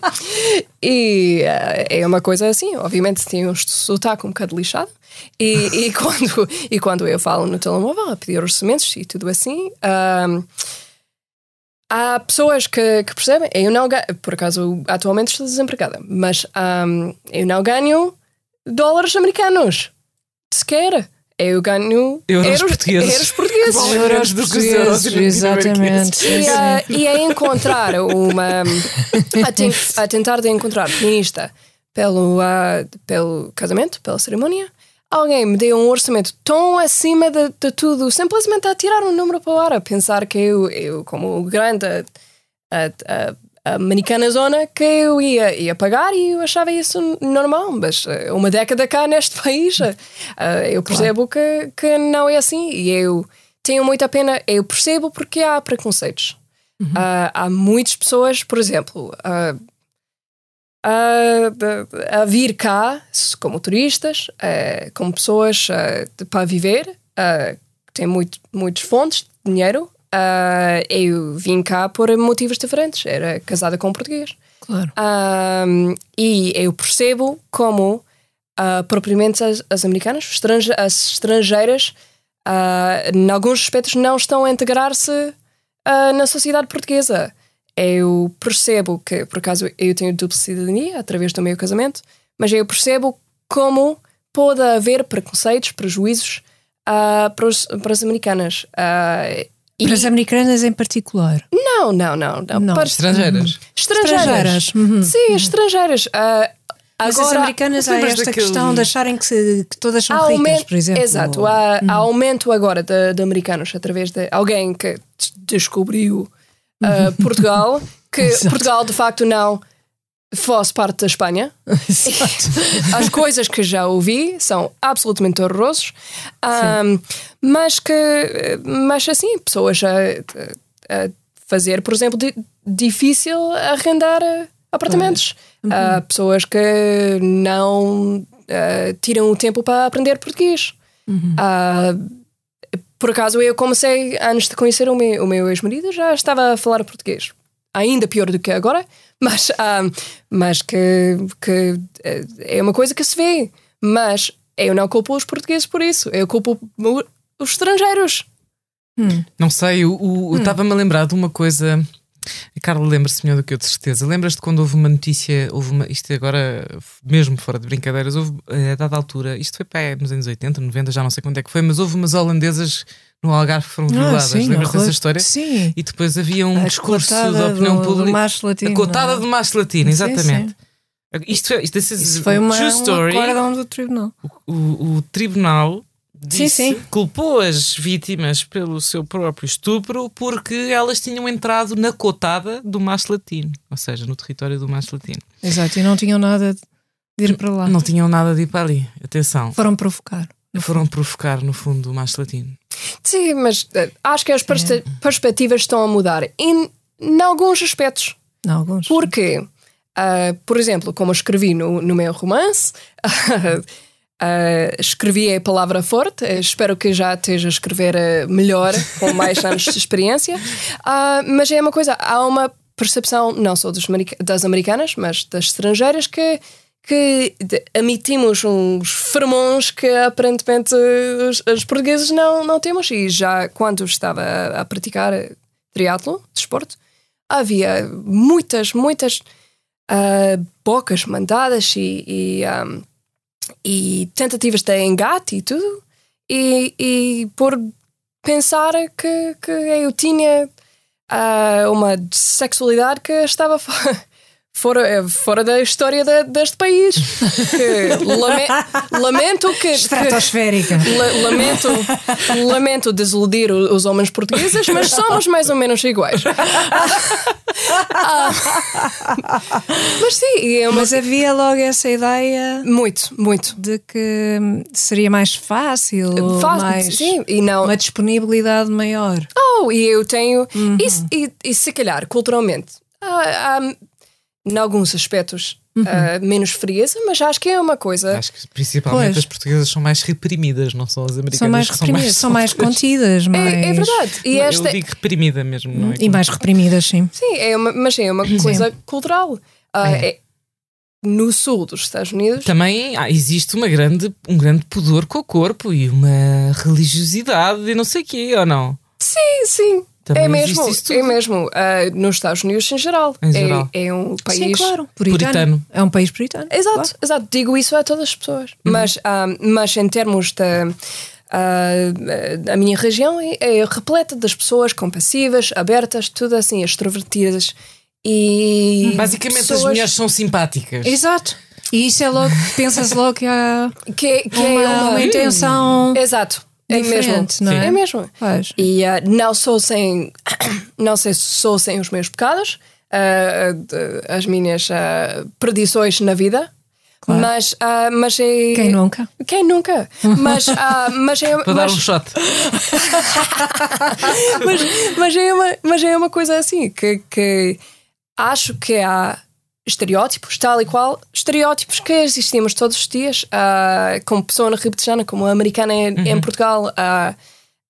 S3: e, ah, é uma coisa assim, obviamente tem um sotaque um bocado lixado. E, e [LAUGHS] quando, e quando eu falo no telemóvel a pedir orçamentos e tudo assim. ahm, Há pessoas que, que percebem, eu não ganho, por acaso atualmente estou desempregada, mas ahm, eu não ganho dólares americanos. Sequer. Eu ganho
S2: Euros portugueses.
S3: euros portugueses.
S2: Valem menos do que os euros
S1: Exatamente.
S3: E, ah, e a encontrar uma. [LAUGHS] A, ten- a tentar de encontrar feminista pelo, ah, pelo casamento, pela cerimónia, alguém me deu um orçamento tão acima de, de tudo, simplesmente a tirar um número para o ar, a pensar que eu, eu como grande a, a, a americana zona, que eu ia, ia pagar e eu achava isso normal, mas ah, uma década cá neste [LAUGHS] país, ah, eu percebo que, que não é assim e eu tenho muita pena, eu percebo porque há preconceitos. Ah, há muitas pessoas, por exemplo, ah, a, a vir cá como turistas, eh, como pessoas eh, de- para viver, eh, que têm muito, muitas fontes de dinheiro. Eu vim cá por motivos diferentes. Era casada com um português.
S1: Claro.
S3: E eu percebo como, ah, propriamente as, as americanas, estrange- as estrangeiras, ah, em alguns aspectos, não estão a integrar-se ah, na sociedade portuguesa. Eu percebo que, por acaso, eu tenho dupla cidadania através do meu casamento, mas eu percebo como pode haver preconceitos, prejuízos ah, para, os- para as americanas. Ah, e-
S1: Para as americanas em particular.
S3: não, não, não. não.
S1: Não.
S3: Para
S2: Estrangeiras.
S3: estrangeiras.
S1: Estrangeiras. Uhum.
S3: Sim, estrangeiras. Ah,
S1: Mas as
S3: agora,
S1: americanas há esta
S2: daquele-
S1: questão de acharem que, se- que todas são ricas,
S3: aumento,
S1: por exemplo.
S3: Exato, há, há aumento agora de, de americanos através de alguém que des- descobriu ah, Portugal, que [LAUGHS]
S1: Exato.
S3: Portugal de facto não fosse parte da Espanha. [LAUGHS]
S1: Exato. [LAUGHS]
S3: As coisas que já ouvi são absolutamente horrorosos, Ahm, mas que, mas assim, pessoas a, a fazer, por exemplo, di- difícil arrendar eh, apartamentos. Ah, pessoas que não ah, tiram o tempo para aprender português. Ah, por acaso, eu comecei, antes de conhecer o meu, o meu ex-marido, já estava a falar português. Ainda pior do que agora, [LAUGHS] mas, ah, mas que, que eh, é uma coisa que se vê. Mas eu não culpo os portugueses por isso, eu culpo os estrangeiros.
S2: Não sei, o- eu estava-me a lembrar de uma coisa. A Carla lembra-se melhor do que eu, de certeza. Lembras-te quando houve uma notícia, houve uma, isto agora, mesmo fora de brincadeiras, houve eh, a dada altura, isto foi para aí nos anos 80, 90, já não sei quando é que foi, mas houve umas holandesas no Algarve que foram violadas.
S1: Ah, sim,
S2: Lembras-te dessa história?
S1: Sim.
S2: E depois havia um
S1: A
S2: discurso da opinião
S1: do- do
S2: pública.
S1: macho latino,
S2: a cotada
S1: não é?
S2: do macho latino,
S1: Sim,
S2: exatamente. Isto, é- isto this is
S1: Isso foi uma,
S2: true story.
S1: do tribunal.
S2: o, o tribunal disse,
S1: Sim, sim.
S2: culpou as vítimas pelo seu próprio estupro porque elas tinham entrado na cotada do macho latino, ou seja, no território do macho latino.
S1: Exato, e não tinham nada de ir para lá.
S2: Não tinham nada de ir para ali. Atenção,
S1: Foram provocar.
S2: foram provocar no fundo o macho latino.
S3: Sim, mas eh, acho que as perspe- perspectivas estão a mudar em, em alguns aspectos.
S1: Não, alguns.
S3: Porque, ah, por exemplo, como eu escrevi no, no meu romance, [LAUGHS] ah, escrevi a palavra forte, eh, espero que já esteja a escrever eh, melhor, com mais anos de experiência. Ah, mas é uma coisa, há uma percepção, não só dos das americanas, mas das estrangeiras, que que emitimos uns fermões que aparentemente os, os portugueses não, não temos. E já quando estava a, praticar triatlo, desporto, havia muitas, muitas ah, bocas mandadas e, e, ah, e tentativas de engate e tudo. E, e por pensar que, que eu tinha ah, uma sexualidade que estava [LAUGHS] fo- fora, fora da história de- deste país. Que lame- lamento que, que
S1: Estratosférica.
S3: la- lamento, lamento desiludir os homens portugueses, mas somos mais ou menos iguais. Ah, mas sim, é uma,
S1: Mas havia logo essa ideia
S3: muito, muito.
S1: de que seria mais fácil,
S3: Faz-
S1: mais
S3: sim, e não,
S1: uma disponibilidade maior.
S3: Oh, e eu tenho. E, se- e, e se calhar, culturalmente, há, em alguns aspectos, ah, menos frieza, mas acho que é uma coisa.
S2: Acho que principalmente
S1: Pois.
S2: as portuguesas são mais reprimidas, não são as americanas.
S1: São mais
S2: que
S1: reprimidas, são mais
S2: sofridas.
S1: contidas, mais...
S3: É, é verdade. E
S2: Não,
S3: esta.
S2: Eu digo reprimida mesmo, não é?
S1: E mais reprimidas, sim.
S3: Sim, é uma, mas é uma coisa cultural. Ah,
S2: É.
S3: é- no sul dos Estados Unidos.
S2: Também ah, existe uma grande, um grande pudor com o corpo e uma religiosidade e não sei o quê, ou não?
S3: Sim, sim.
S2: Também
S3: é
S2: existe
S3: mesmo,
S2: isso tudo.
S3: é mesmo. Ah, nos Estados Unidos em geral.
S2: Em
S3: É-
S2: geral.
S3: É, um país.
S1: Sim, claro. Puritano.
S2: Puritano.
S1: É um país puritano.
S3: Exato,
S1: claro.
S3: exato. Digo isso a todas as pessoas. Mas, ah, mas em termos da. a minha região é, é repleta das pessoas compassivas, abertas, tudo assim, extrovertidas. E.
S2: Basicamente as
S3: pessoas
S2: mulheres são simpáticas.
S1: Exato. E isso é logo, pensa-se logo que há
S3: Que, que
S1: uma,
S3: é uma.
S1: uma intenção
S3: Exato. É mesmo.
S1: diferente, não é?
S3: É mesmo.
S1: Pois.
S3: E ah, não sou sem. [COUGHS] não sei se sou sem os meus pecados, de- as minhas perdições na vida.
S1: Claro.
S3: Mas, ah, mas é.
S1: Quem nunca?
S3: Quem nunca? [LAUGHS] Mas, ah, mas é.
S2: Para dar
S3: mas,
S2: um shot. [LAUGHS]
S3: mas, mas, é uma, mas é uma coisa assim que, que acho que há estereótipos, tal e qual, estereótipos que existimos todos os dias, ah, como pessoa repetijana, como americana em, em Portugal, ah,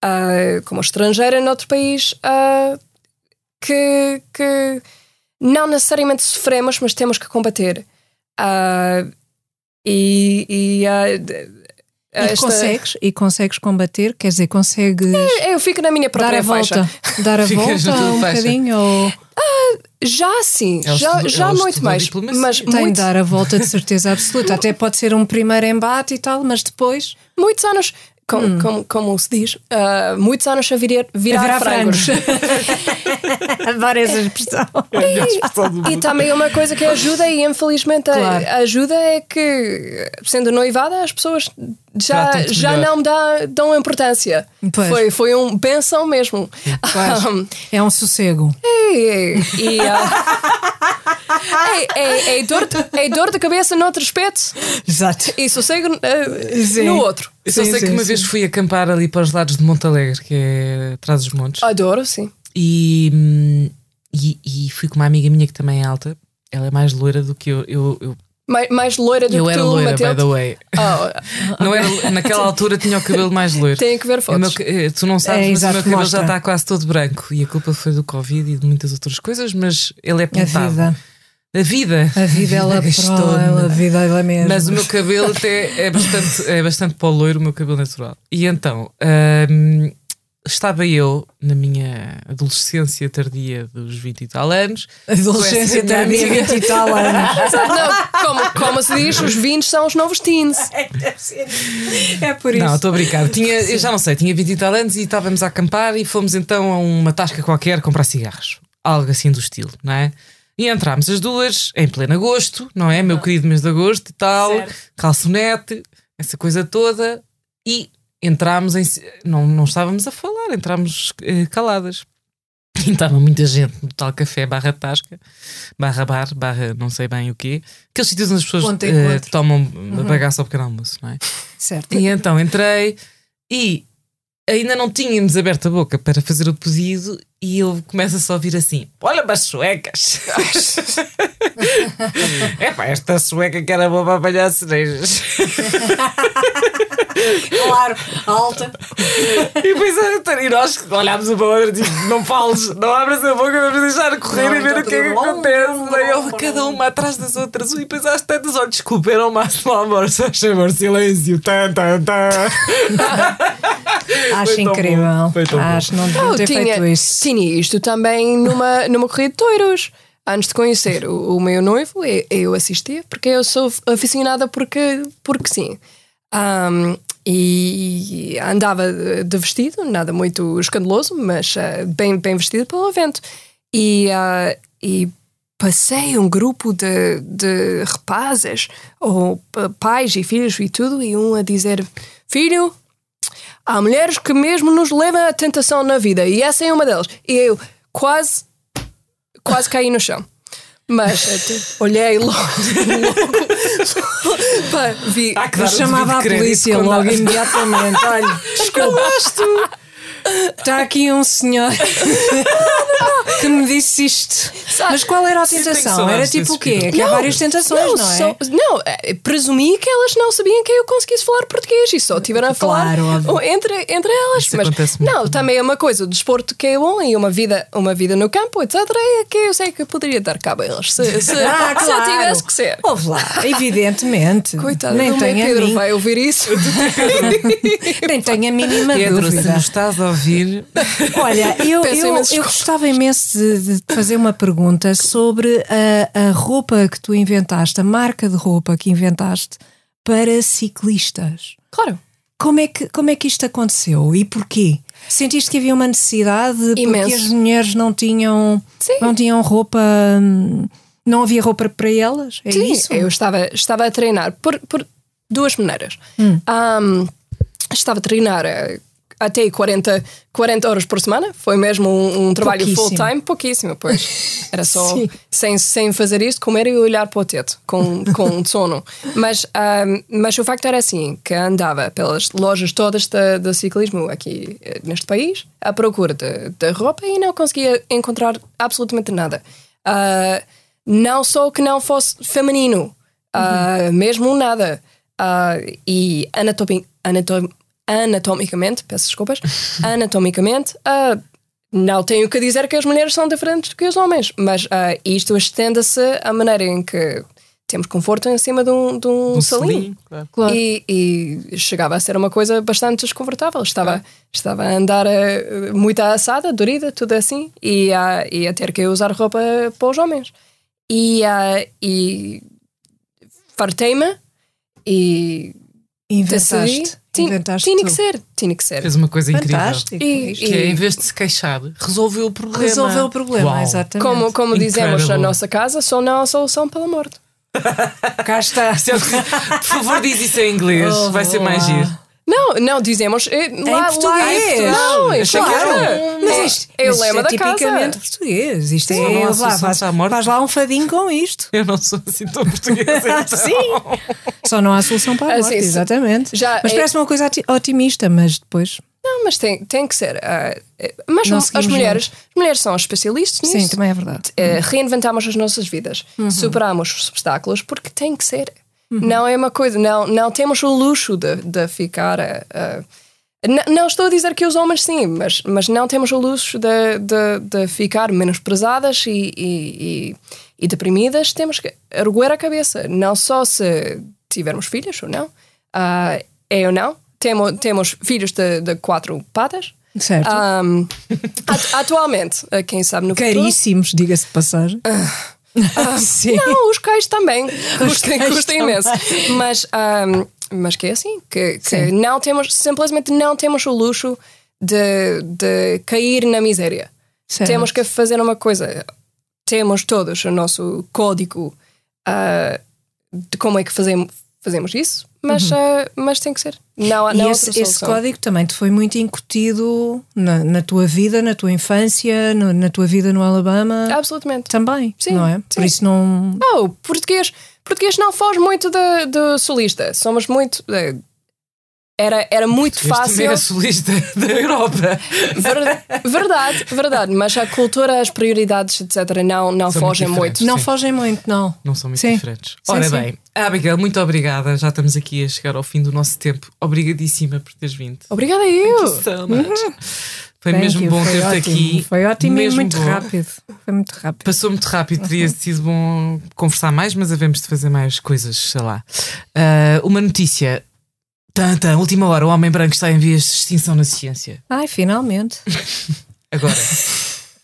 S3: ah, como estrangeira noutro país, ah, que, que não necessariamente sofremos, mas temos que combater. E e
S1: E
S3: esta-
S1: consegues, e consegues combater, quer dizer, consegues
S3: eu fico na minha
S1: dar
S3: própria
S1: a volta,
S3: faixa.
S1: dar a volta um
S2: faixa.
S1: bocadinho, ou
S3: Já sim,
S2: Ela
S3: já,
S2: estudou-
S3: já
S2: ela
S3: muito mais. Mas
S1: tem
S3: muito,
S1: dar a volta de certeza absoluta. Até pode ser um primeiro embate e tal, mas depois
S3: muitos anos, como, como, como se diz, ah, muitos anos a virar, virar,
S1: virar
S3: frangos. [LAUGHS]
S1: Adoro essa expressão.
S3: E também uma coisa que ajuda, e infelizmente a-
S1: Claro.
S3: a ajuda é que, sendo noivada, as pessoas já, já
S2: melhor.
S3: não me dá, dão importância.
S1: Pois.
S3: Foi, foi um benção mesmo. Um, [LAUGHS]
S1: É um sossego.
S3: e, e, ah, é, é, é dor de, é dor de cabeça noutro aspecto
S1: Exato.
S3: e sossego
S1: Sim.
S3: no outro.
S2: Eu só
S1: Sim,
S2: sei
S1: sim,
S2: que uma
S1: sim.
S2: vez fui acampar ali para os lados de Montalegre, que é atrás dos montes,
S3: Adoro, sim.
S2: e, hum, e, e fui com uma amiga minha que também é alta. Ela é mais loira do que eu. Eu, eu,
S3: Mais, mais loira do
S2: eu
S3: que
S2: era
S3: tu,
S2: loira, by
S3: Matilde.
S2: the way.
S3: Oh, [LAUGHS]
S2: Não era, naquela altura tinha o cabelo mais loiro.
S3: tem que ver
S2: meu
S3: fotos.
S2: ca- eh, tu não sabes,
S1: É,
S2: mas
S1: exato,
S2: o meu cabelo
S1: mostra.
S2: já está quase todo branco. E a culpa foi do Covid e de muitas outras coisas, mas ele é
S1: A
S2: pintado.
S1: vida.
S2: A vida.
S1: A vida ela [LAUGHS]
S2: Gastou,
S1: a
S2: é?
S1: vida ela mesmo.
S2: Mas o meu cabelo até é bastante, é bastante para o loiro, o meu cabelo natural. E então, hum, estava eu na minha adolescência tardia dos 20 e tal anos.
S1: Adolescência tardia,
S2: amiga.
S1: 20 e tal anos. [LAUGHS]
S3: Não, como, como se diz, os 20 são os novos teens.
S1: É por isso.
S2: Não, estou a brincar. Tinha, eu já não sei, tinha 20 e tal anos e estávamos a acampar e fomos então a uma tasca qualquer comprar cigarros. Algo assim do estilo, não é? E entrámos as duas em pleno agosto, não é? Meu querido mês de agosto e tal,
S3: Certo.
S2: calçonete, essa coisa toda. E entrámos em. Não, não estávamos a falar, entrámos eh, caladas. [LAUGHS] E estava muita gente no tal café barra tasca, barra bar, barra não sei bem o quê. Aqueles sítios onde as pessoas
S1: encontro.
S2: tomam bagaço ao pequeno almoço, não é?
S1: Certo.
S2: E então entrei e ainda não tínhamos aberto a boca para fazer o pedido e ele começa-se a ouvir assim: Olha, mas suecas! [LAUGHS] é pá, esta sueca que era boa para apanhar cerejas.
S1: Claro, alta.
S2: e depois e nós olhámos uma para outra tipo: Não fales, não abras a boca, vamos deixar correr
S1: Não,
S2: e ver
S1: então
S2: o que é que
S1: bom,
S2: acontece. Daí
S1: tudo
S2: ele,
S1: bom.
S2: cada uma atrás das outras, e depois às tantas, olha, desculpa, era o máximo amor, só chamar silêncio. Tan, tan, tan.
S1: Acho
S2: bom,
S1: incrível.
S2: bom.
S1: Acho não deviam
S3: Eu
S1: ter
S3: tinha,
S1: feito isso.
S3: Tinha isto também numa, [LAUGHS] numa corrida de touros. Antes de conhecer o, o meu noivo, eu, eu assistia, porque eu sou aficionada porque, porque sim. Ahm, e andava de vestido, nada muito escandaloso, mas ah, bem, bem vestido pelo evento. E, ah, e passei um grupo de, de rapazes, ou pa- pais e filhos e tudo, e um a dizer: Filho, há mulheres que mesmo nos levam à tentação na vida, e essa é uma delas. E eu quase, quase caí no chão. Mas até olhei logo, [LAUGHS] logo pá, vi.
S2: Que
S1: Eu chamava a polícia logo imediatamente. Olha, [LAUGHS] desculpa. Está aqui um senhor [LAUGHS] que me disse isto. Mas qual era a tentação? Era tipo o quê? Que há várias tentações, não, é?
S3: só- não, eh, presumi que elas não sabiam que eu conseguisse falar português e só tiveram a falar
S1: Claro, óbvio.
S3: entre, entre elas.
S2: Isso
S3: Mas não, também é uma coisa, o desporto que é bom e uma vida, uma vida no campo, etc. É que eu sei que eu poderia dar cabo a eles se, se, [LAUGHS]
S1: Ah,
S3: se
S1: claro.
S3: tivesse que ser.
S1: Ouve lá, evidentemente.
S3: Coitado,
S1: Nem tenho a
S3: Pedro
S1: mim-
S3: vai ouvir isso. [LAUGHS]
S1: Nem tenho a mínima
S2: Pedro, se
S1: dúvida.
S2: nos estás a ouvir, [LAUGHS]
S1: Olha, eu, eu, eu gostava imenso de, de te fazer uma pergunta sobre a, a roupa que tu inventaste, a marca de roupa que inventaste para ciclistas.
S3: claro.
S1: Como é que, como é que isto aconteceu e porquê? Sentiste que havia uma necessidade porque
S3: Imenso.
S1: as mulheres não tinham,
S3: Sim.
S1: não tinham roupa, hum, não havia roupa para elas? É
S3: Sim,
S1: isso?
S3: eu estava, estava a treinar por, por duas maneiras.
S1: Hum.
S3: Um, estava a treinar eh, até 40, 40 horas por semana, foi mesmo um, um trabalho full-time, pouquíssimo, pois. [LAUGHS] Era só sem, sem fazer isto, comer e olhar para o teto com, com [LAUGHS] sono. Mas, um, mas o facto era assim: que andava pelas lojas todas de, de ciclismo aqui eh, neste país à procura de, de roupa e não conseguia encontrar absolutamente nada. Ah, não só que não fosse feminino, ah, mesmo nada. Ah, e anatomi, anatom, anatomicamente, peço desculpas, [LAUGHS] anatomicamente, ah, não tenho que dizer que as mulheres são diferentes do que os homens, mas ah, isto estende-se à maneira em que temos conforto em cima de um, de um,
S2: um claro.
S1: Claro.
S3: E, e chegava a ser uma coisa bastante desconfortável. Estava, estava a andar eh, muito assada, dorida, tudo assim, e, a e a ter que usar roupa para os homens. E, ah, e fartei-me e.
S1: Inventaste.
S3: Tin-
S1: inventaste
S3: Tinha que ser, tinha que ser.
S2: Fez uma coisa incrível.
S1: Fantástico.
S3: E-
S1: Isto
S2: Que é, em vez de se queixar, resolveu o problema.
S1: Resolveu o problema,
S2: Uau.
S1: exatamente.
S3: Como, como dizemos na nossa casa, só não há solução pela morte.
S1: Cá está.
S2: Eu- Por favor, diz isso em inglês,
S1: Oh,
S2: vai ser mais giro.
S3: Não, não dizemos. eh, Lá,
S1: português.
S3: Lá, em não, em
S2: Achei que
S3: claro.
S2: era
S1: Mas
S3: É-
S1: isto,
S3: é,
S1: mas
S3: o lema da
S1: é
S3: casa.
S1: tipicamente português. Isto
S2: Sim,
S1: é.
S2: não há
S1: lá, faz, faz lá um fadinho com isto.
S2: Eu não sou assim tão portuguesa. [LAUGHS] Então.
S1: Sim. Só não há solução para a
S3: Ah,
S1: morte,
S3: sim, sim.
S1: exatamente.
S3: Já
S1: mas
S3: é-
S1: parece uma coisa oti- otimista, mas depois.
S3: Não, mas tem, tem que ser. ah, eh, mas
S1: Não
S3: as mulheres, as mulheres são especialistas nisso.
S1: Sim, também é verdade.
S3: Eh, reinventamos as nossas vidas,
S1: Uhum.
S3: superamos os obstáculos porque tem que ser. Não é uma coisa, não, não temos o luxo de, de ficar. N- não estou a dizer que os homens sim, mas, mas não temos o luxo de, de, de ficar menosprezadas e, e, e, e deprimidas. Temos que erguer a cabeça, não só se tivermos filhos ou não, ah, é ou não. Temo, temos filhos de, de quatro patas.
S1: Certo.
S3: Atu- atualmente, ah, quem sabe no futuro.
S1: Caríssimos, diga-se de passagem. [LAUGHS] Sim.
S3: Não, os cais também. Custam,
S1: cães
S3: custam imenso. Mas, ahm, mas que é assim, que, que não temos, simplesmente não temos o luxo de, de cair na miséria.
S1: Certo.
S3: Temos que fazer uma coisa. Temos todos o nosso código ah, de como é que fazemos, fazemos isso, mas, ah, mas tem que ser. Não, não
S1: Uhum. E esse, esse código também te foi muito incutido na, na tua vida, na tua infância, no- na tua vida no Alabama.
S3: Absolutamente.
S1: Também,
S3: Sim,
S1: não é?
S3: sim.
S1: Por isso não.
S3: Oh, português, português não foge muito do, do solista. Somos muito. eh, era, era muito
S2: Este
S3: fácil.
S2: é solista da Europa.
S3: Ver- verdade, verdade. Mas a cultura, as prioridades, etc., não, não
S2: São
S3: fogem
S2: muito
S3: muito.
S1: Não fogem muito, não.
S2: Não são muito
S1: Sim.
S2: diferentes.
S1: Sim,
S2: Ora
S1: sim.
S2: bem, Abigail, muito obrigada. Já estamos aqui a chegar ao fim do nosso tempo. Obrigadíssima por teres vindo.
S3: Obrigada eu.
S2: So much. Foi
S1: Thank
S2: mesmo
S1: you,
S2: bom ter-te aqui.
S1: Foi ótimo e
S2: Mesmo
S1: muito
S2: bom.
S1: rápido. Foi muito rápido.
S2: Passou muito rápido, teria sido bom conversar mais, mas havemos de fazer mais coisas, sei lá. Ah, uma notícia. Tanta, última hora, o homem branco está em vias de extinção na ciência.
S1: Ai, finalmente. [LAUGHS]
S2: Agora,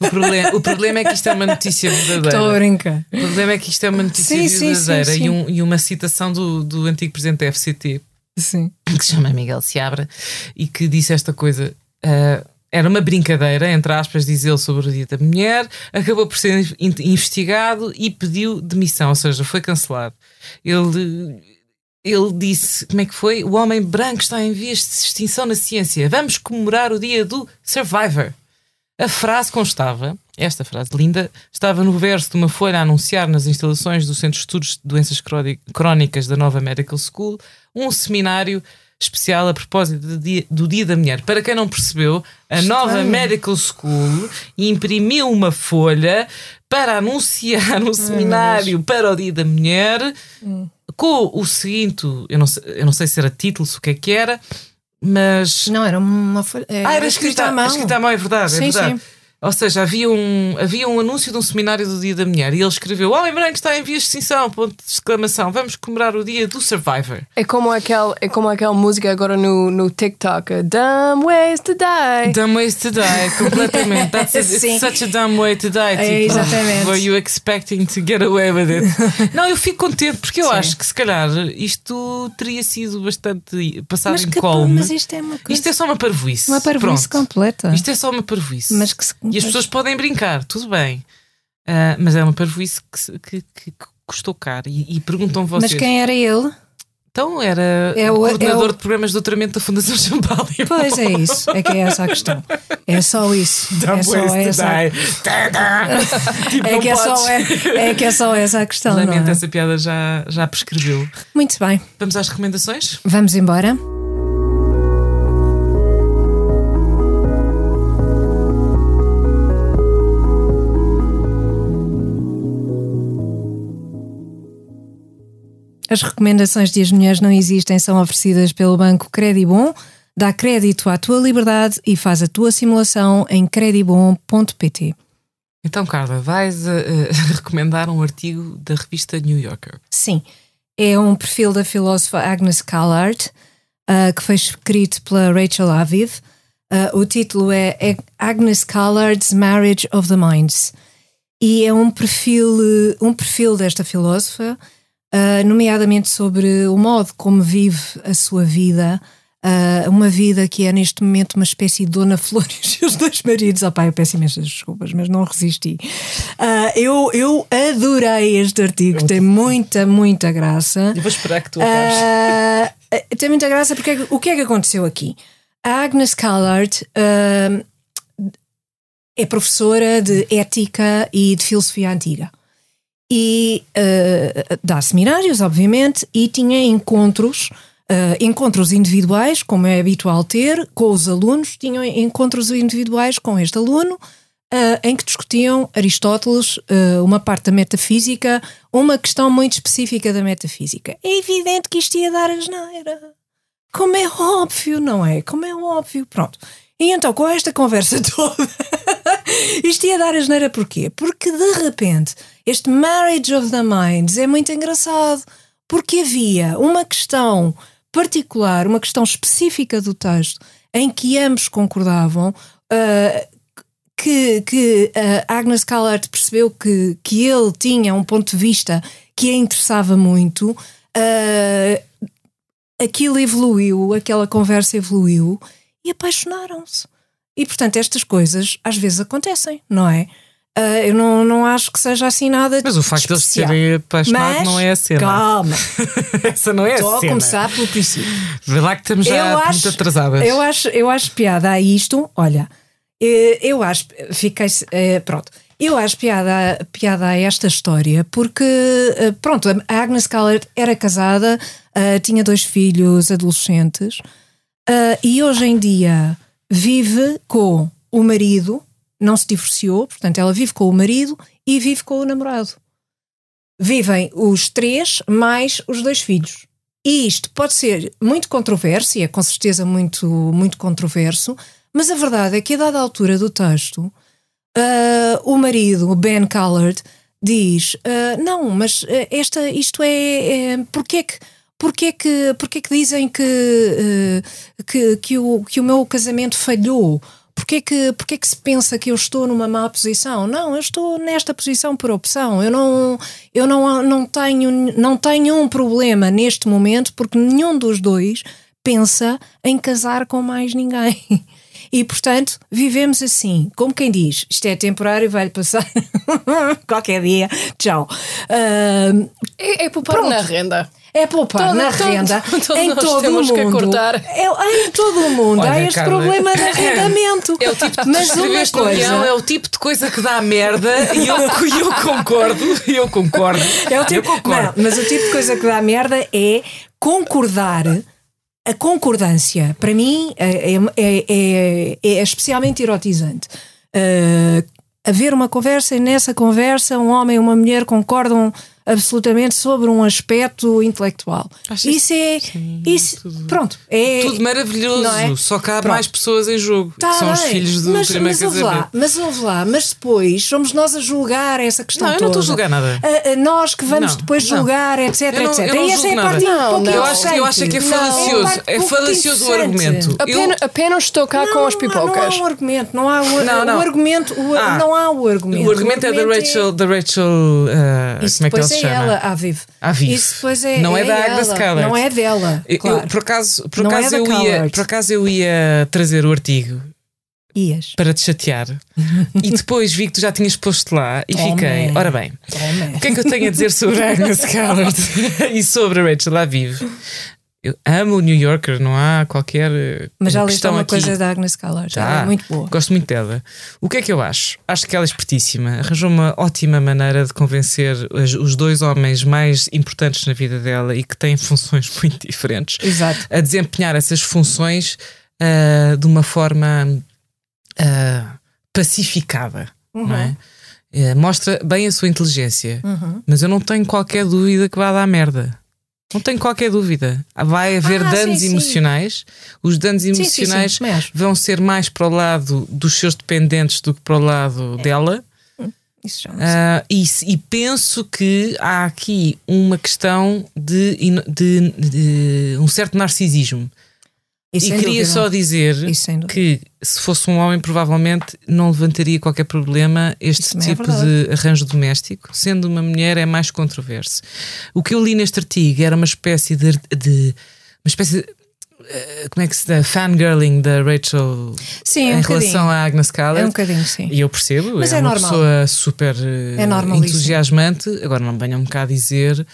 S2: o problema, o problema é que isto é uma notícia
S1: Estou a
S2: verdadeira.
S1: brincar.
S2: O problema é que isto é uma notícia
S1: Sim, sim, sim,
S2: verdadeira
S1: sim.
S2: E, um- e uma citação do, do antigo presidente da FCT,
S1: Sim.
S2: que se chama Miguel Seabra, e que disse esta coisa. ah, era uma brincadeira, entre aspas, diz ele sobre o Dia da Mulher, acabou por ser in- investigado e pediu demissão, ou seja, foi cancelado. Ele, ele disse: como é que foi? O homem branco está em vias de extinção na ciência. Vamos comemorar o dia do Survivor. A frase constava, esta frase linda, estava no verso de uma folha a anunciar nas instalações do Centro de Estudos de Doenças Crónicas da Nova Medical School um seminário especial a propósito do dia, do dia da Mulher. Para quem não percebeu, a Nova Medical School imprimiu uma folha para anunciar um seminário para o Dia da Mulher com o seguinte, eu não, sei, eu não sei se era título, se o que é que era, mas
S1: Não, era uma folha.
S2: ah, era escrita,
S1: à mão.
S2: escrita à mão, é verdade, é
S1: Sim,
S2: verdade.
S1: sim.
S2: Ou seja, havia um, havia um anúncio de um seminário do Dia da Mulher e ele escreveu: O homem branco está em vias de extinção, ponto de exclamação, vamos comemorar o dia do Survivor.
S3: É como aquela, é como aquela música agora no, no TikTok. Dumb ways to die.
S2: Dumb ways to die, [LAUGHS] completamente. That's a, it's such a dumb way to die.
S1: É,
S2: tipo,
S1: exatamente.
S2: Were you expecting to get away with it? [LAUGHS] Não, eu fico contente porque eu
S1: Sim.
S2: acho que se calhar isto teria sido bastante passado
S1: Mas,
S2: em
S1: que,
S2: colme.
S1: mas isto é uma coisa.
S2: Isto é só uma parvoíce.
S1: uma parvoíce
S2: Pronto.
S1: completa.
S2: Isto é só uma parvoíce.
S1: Mas que se-
S2: E as pessoas podem brincar, tudo bem. Ah, mas é uma parvoíce que, que, que- que custou caro. E, e perguntam vocês.
S1: Mas quem era ele?
S2: Então era
S1: É
S2: o coordenador
S1: é o-
S2: de programas de doutoramento da Fundação Champal. [LAUGHS]
S1: Pois é isso. É que é essa a questão. É só isso. É só essa.
S2: tipo,
S1: É que é, só, é, é que é só essa a questão.
S2: Lamento,
S1: é?
S2: essa piada já, já prescreveu.
S1: Muito bem.
S2: Vamos às recomendações?
S1: Vamos embora. As recomendações de As Mulheres Não Existem são oferecidas pelo Banco Credibon. Dá crédito à tua liberdade e faz a tua simulação em credibon.pt.
S2: Então, Carla, vais a [LAUGHS] recomendar um artigo da revista New Yorker.
S1: Sim, é um perfil da filósofa Agnes Callard, ah, que foi escrito pela Rachel Aviv. Ah, o título é Agnes Callard's Marriage of the Minds. E é um perfil, um perfil desta filósofa, ah, nomeadamente sobre o modo como vive a sua vida, ah, uma vida que é neste momento uma espécie de Dona Flor e os seus dois maridos. Oh, pá, eu peço imensas desculpas, mas não resisti. Ah, eu, eu adorei este artigo, tem muita, muita graça.
S2: Eu vou esperar que tu
S1: Ah, tem muita graça porque é o que é que aconteceu aqui? A Agnes Callard é professora de ética e de filosofia antiga. E ah, dá seminários, obviamente, e tinha encontros, ah, encontros individuais, como é habitual ter, com os alunos, tinham encontros individuais com este aluno, ah, em que discutiam Aristóteles, uma parte da metafísica, uma questão muito específica da metafísica. É evidente que isto ia dar asneira. Como é óbvio, não é? Como é óbvio. Pronto. E então, com esta conversa [LAUGHS] toda, isto ia dar asneira porquê? Porque de repente, este Marriage of the Minds é muito engraçado. Porque havia uma questão particular, uma questão específica do texto, em que ambos concordavam, ah, que, que a Agnes Callard percebeu que, que ele tinha um ponto de vista que a interessava muito, ah, aquilo evoluiu, aquela conversa evoluiu e apaixonaram-se. E portanto, estas coisas às vezes acontecem, não é? Ah, eu não, não acho que seja assim nada.
S2: Mas o facto de eles
S1: especial.
S2: serem apaixonados
S1: Mas,
S2: não é a cena.
S1: Calma, [LAUGHS]
S2: Essa não é
S1: estou
S2: a
S1: a
S2: cena.
S1: começar pelo princípio.
S2: Vê lá que estamos já
S1: Eu
S2: muito
S1: acho-
S2: atrasadas.
S1: Eu acho, eu acho piada a isto. Olha, eh, eu acho. Fiquei. eh, Pronto. Eu acho piada, piada a esta história porque, eh, pronto, a Agnes Callard era casada, tinha dois filhos adolescentes Uh, e hoje em dia vive com o marido, não se divorciou, portanto, ela vive com o marido e vive com o namorado. Vivem os três mais os dois filhos. E isto pode ser muito controverso, e é com certeza muito, muito controverso, mas a verdade é que a dada altura do texto, uh, o marido, o Ben Callard, diz: uh, Não, mas esta, isto é. é porque que. Porquê que, porquê que dizem que, que, que, o, que o meu casamento falhou? Porquê que, porquê que se pensa que eu estou numa má posição? Não, eu estou nesta posição por opção. Eu não, eu não, não, tenho, não tenho um problema neste momento porque nenhum dos dois pensa em casar com mais ninguém. [LAUGHS] E, portanto, vivemos assim, como quem diz, isto é temporário, vai-lhe passar [LAUGHS] qualquer dia, tchau. Uh,
S3: é, é poupar na renda.
S1: É poupar na todo, renda [LAUGHS] todo, em todo o mundo. É, em todo o mundo Olha, há este Carla, problema de [LAUGHS] arrendamento.
S2: É o tipo de Mas uma coisa é o tipo de coisa que dá merda e eu, eu concordo. Eu concordo.
S1: É o tipo,
S2: eu concordo.
S1: Não, mas o tipo de coisa que dá merda é concordar a concordância, para mim, é, é, é, é especialmente erotizante. Uh, haver uma conversa e nessa conversa um homem e uma mulher concordam absolutamente sobre um aspecto intelectual. Acho isso é. Sim, isso, tudo, pronto. É,
S2: tudo maravilhoso. É? Só que há pronto. mais pessoas em jogo. Tá que são os filhos do
S1: mas,
S2: primeiro
S1: mas
S2: casamento.
S1: Lá, mas ouve lá, mas depois somos nós a julgar essa questão
S2: não,
S1: toda.
S2: Eu não estou a julgar nada.
S1: A, a nós que vamos não, depois julgar, etc,
S2: eu não,
S1: etc.
S2: Eu não
S1: e essa é a parte
S2: não, não. Eu, acho, eu acho que é falacioso. É, falacioso o argumento.
S3: Apenas, eu... apenas estou cá com as pipocas.
S1: Não há um argumento. Não há o, não, o argumento. O, ah, não há o argumento.
S2: O argumento é da Rachel. Da Rachel uh, como é que ela se chama?
S1: ela, a Viv.
S2: A Viv.
S1: Isso depois é,
S2: não é,
S1: é
S2: da Agnes Callard.
S1: Não é dela. Claro.
S2: Eu, por acaso, por acaso, é eu ia, por acaso eu ia trazer o artigo.
S1: Ias.
S2: Para te chatear. [LAUGHS] e depois vi que tu já tinhas posto lá e oh fiquei. Man. Ora bem, oh o que é que eu tenho a dizer sobre a Agnes Callard [LAUGHS] e sobre a Rachel Aviv? Eu amo o New Yorker, não há qualquer. Eh,
S1: Mas já
S2: leste
S1: uma
S2: aqui.
S1: coisa da Agnes Callard, já. é muito boa.
S2: Gosto muito dela. O que é que eu acho? Acho que ela é espertíssima. Arranjou uma ótima maneira de convencer os dois homens mais importantes na vida dela e que têm funções [LAUGHS] muito diferentes
S1: Exato.
S2: a desempenhar essas funções uh, de uma forma uh, pacificada. Uhum. Não é? Uh, mostra bem a sua inteligência,
S1: uhum.
S2: mas eu não tenho qualquer dúvida que vai dar merda. Não tenho qualquer dúvida. Vai haver ah, danos sim, emocionais. Sim. Os danos emocionais sim, vão ser mais para o lado dos seus dependentes do que para o lado é. dela.
S1: Hum, isso já
S2: uh, e, e, penso que há aqui uma questão de, de, de um certo narcisismo. E, e queria dúvida. só dizer que se fosse um homem, provavelmente não levantaria qualquer problema este Isso é tipo é de arranjo doméstico. Sendo uma mulher, é mais controverso. O que eu li neste artigo era uma espécie de. de uma espécie de, eh, como é que se dá? Fangirling da Rachel
S1: sim,
S2: em
S1: um
S2: relação à Agnes Callard.
S1: É um bocadinho, sim.
S2: E eu percebo,
S1: Mas
S2: é,
S1: é
S2: uma
S1: normal.
S2: pessoa super eh,
S1: é
S2: entusiasmante. Agora não venham um bocado dizer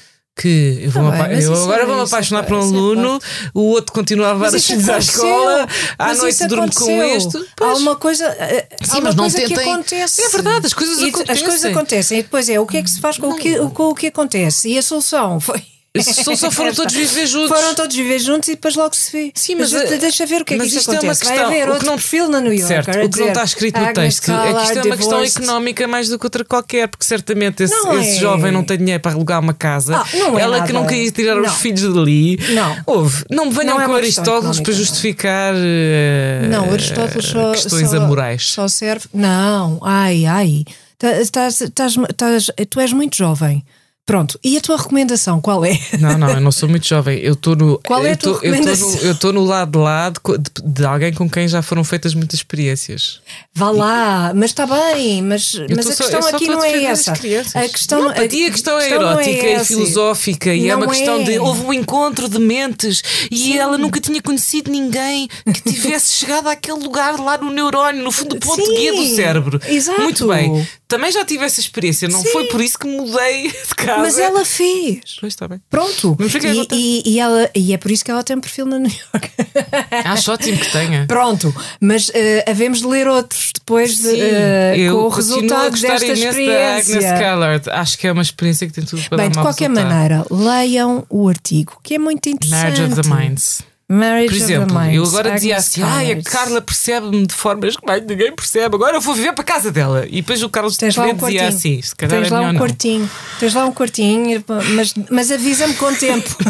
S2: que eu, vou
S1: tá
S2: bem, eu agora vou-me apaixonar por um aluno, o outro continua a levar os filhos à escola, à noite durmo com este.
S1: Pois. Há uma coisa, eh,
S2: Sim,
S1: há uma coisa
S2: tentem...
S1: que acontece.
S2: É verdade, as coisas
S1: e
S2: acontecem.
S1: As coisas acontecem. E depois é o que é que se faz com, o que, com o que acontece. E a solução [LAUGHS] foi.
S2: Só, só foram todos viver juntos.
S1: Foram todos viver juntos e depois logo se vê.
S2: Sim, mas, mas
S1: deixa ver o que é que
S2: isto
S1: acontece.
S2: É uma questão,
S1: Vai haver outro
S2: não,
S1: perfil na New York.
S2: Certo, o que não está escrito no texto é que isto é uma questão económica mais do que outra qualquer, porque certamente esse, esse é. jovem não tem dinheiro para alugar uma casa.
S1: Ah, é
S2: Ela
S1: nada.
S2: que não queria tirar
S1: não.
S2: os filhos dali.
S1: Não.
S2: Houve. Não me venham
S1: não é
S2: com Aristóteles para justificar uh,
S1: não, Aristóteles só,
S2: questões
S1: só,
S2: amorais.
S1: Só serve. Não, ai, ai. Tás, tás, tás, tu és muito jovem. Pronto, e a tua recomendação qual é? [LAUGHS]
S2: Não, não, eu não sou muito jovem. Eu estou no.
S1: Qual é a tua
S2: eu estou no, lado de lá de, de, alguém com quem já foram feitas muitas experiências.
S1: Vá lá, mas está bem, mas, mas a questão aqui não é essa.
S2: A questão, não, a, a, questão é questão erótica é e filosófica e é uma questão é. de houve um encontro de mentes e Sim. ela nunca tinha conhecido ninguém que tivesse [LAUGHS] chegado àquele lugar lá no neurónio, no fundo do ponto Sim, guia do cérebro.
S1: Exato.
S2: Muito bem. Também já tive essa experiência, não Sim. foi por isso que mudei [LAUGHS] de casa.
S1: Mas ela fez.
S2: Pois está bem.
S1: Pronto. E, e, e, ela, e é por isso que ela tem um perfil na New York. [LAUGHS]
S2: Acho ótimo que tenha.
S1: Pronto, mas uh, havemos de ler outros depois de, uh, com o resultado desta experiência.
S2: Da Agnes Callard. Acho que é uma experiência que tem tudo para
S1: Bem,
S2: dar
S1: de qualquer
S2: resultado.
S1: maneira, leiam o artigo, que é muito interessante.
S2: Marriage of the Minds.
S1: Marriage
S2: Por exemplo, eu agora dizia assim: ai, a
S1: Connors.
S2: Carla percebe-me de formas que mais ninguém percebe, agora eu vou viver para a casa dela. E depois o Carlos
S1: Tens lá um
S2: dizia assim: se calhar
S1: Tens
S2: é
S1: lá um
S2: não.
S1: quartinho, tens lá um quartinho, mas, mas avisa-me com tempo. [LAUGHS]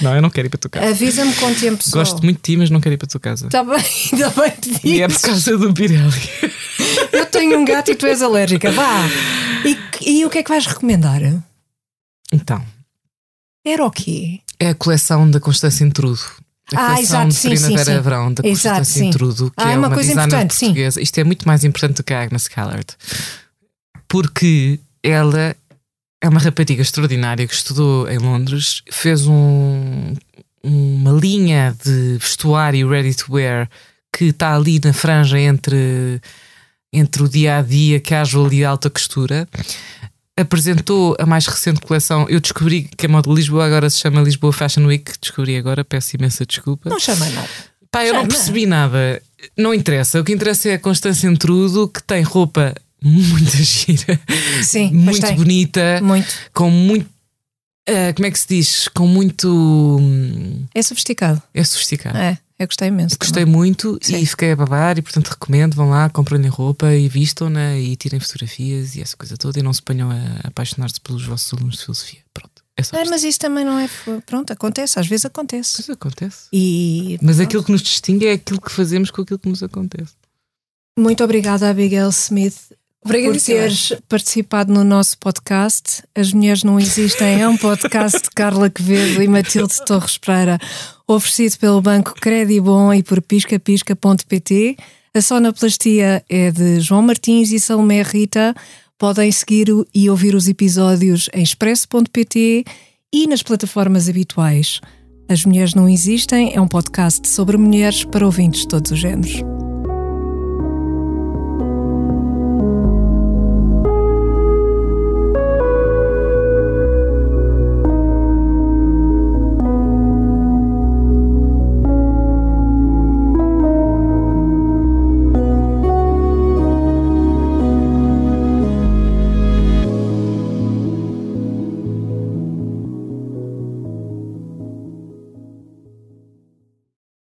S2: Não, eu não quero ir para a tua casa.
S1: avisa-me com tempo só.
S2: Gosto muito de ti, mas não quero ir para a tua casa.
S1: Está bem, ainda [LAUGHS] bem te
S2: E é por causa do Pirelli. [LAUGHS]
S1: Eu tenho um gato e tu és alérgica. Vá. E, e o que é que vais recomendar?
S2: Então,
S1: Era o quê?
S2: É a coleção da Constância Intrudo. A
S1: Ah,
S2: coleção
S1: exato,
S2: de
S1: sim, sim,
S2: Primavera
S1: sim.
S2: Verão da
S1: Exato,
S2: Constância
S1: sim.
S2: Intrudo, que
S1: Ah,
S2: é
S1: é uma
S2: uma,
S1: coisa importante, sim.
S2: portuguesa. Isto é muito mais importante do que a Agnes Callard. Porque ela é uma rapariga extraordinária que estudou em Londres, fez um- uma linha de vestuário ready to wear que está ali na franja entre, entre o dia a dia, casual e alta costura. Apresentou a mais recente coleção. Eu descobri que a moda de Lisboa agora se chama Lisboa Fashion Week. Descobri agora, peço imensa desculpa.
S1: Não chama nada.
S2: Pá, eu não
S1: Chama.
S2: percebi nada. Não interessa. O que interessa é a Constância Intrudo, que tem roupa muito [LAUGHS] gira,
S1: Sim,
S2: muito bonita,
S1: Muito.
S2: com muito. ah, como é que se diz? Com muito. hum,
S1: É sofisticado.
S2: É sofisticado.
S1: É, eu gostei imenso.
S2: Gostei
S1: também.
S2: muito
S1: Sim.
S2: e fiquei a babar e portanto recomendo, vão lá, comprem-lhe roupa e vistam-na e tirem fotografias e essa coisa toda e não se ponham a apaixonar-se pelos vossos alunos de filosofia. Pronto, é só
S1: É, mas isso também não é. Pronto, acontece, às vezes acontece.
S2: Mas acontece.
S1: E
S2: Mas aquilo que nos distingue é aquilo que fazemos com aquilo que nos acontece.
S1: muito obrigada, Abigail Smith, por
S3: Obrigadíssima.
S1: teres participado no nosso podcast. As Mulheres Não Existem é um podcast de Carla Quevedo e Matilde Torres Pereira, oferecido pelo Banco Credibon e por piscapisca.pt. A sonoplastia é de João Martins e Salomé Rita. Podem seguir e ouvir os episódios em expresso.pt e nas plataformas habituais. As Mulheres Não Existem é um podcast sobre mulheres para ouvintes de todos os géneros.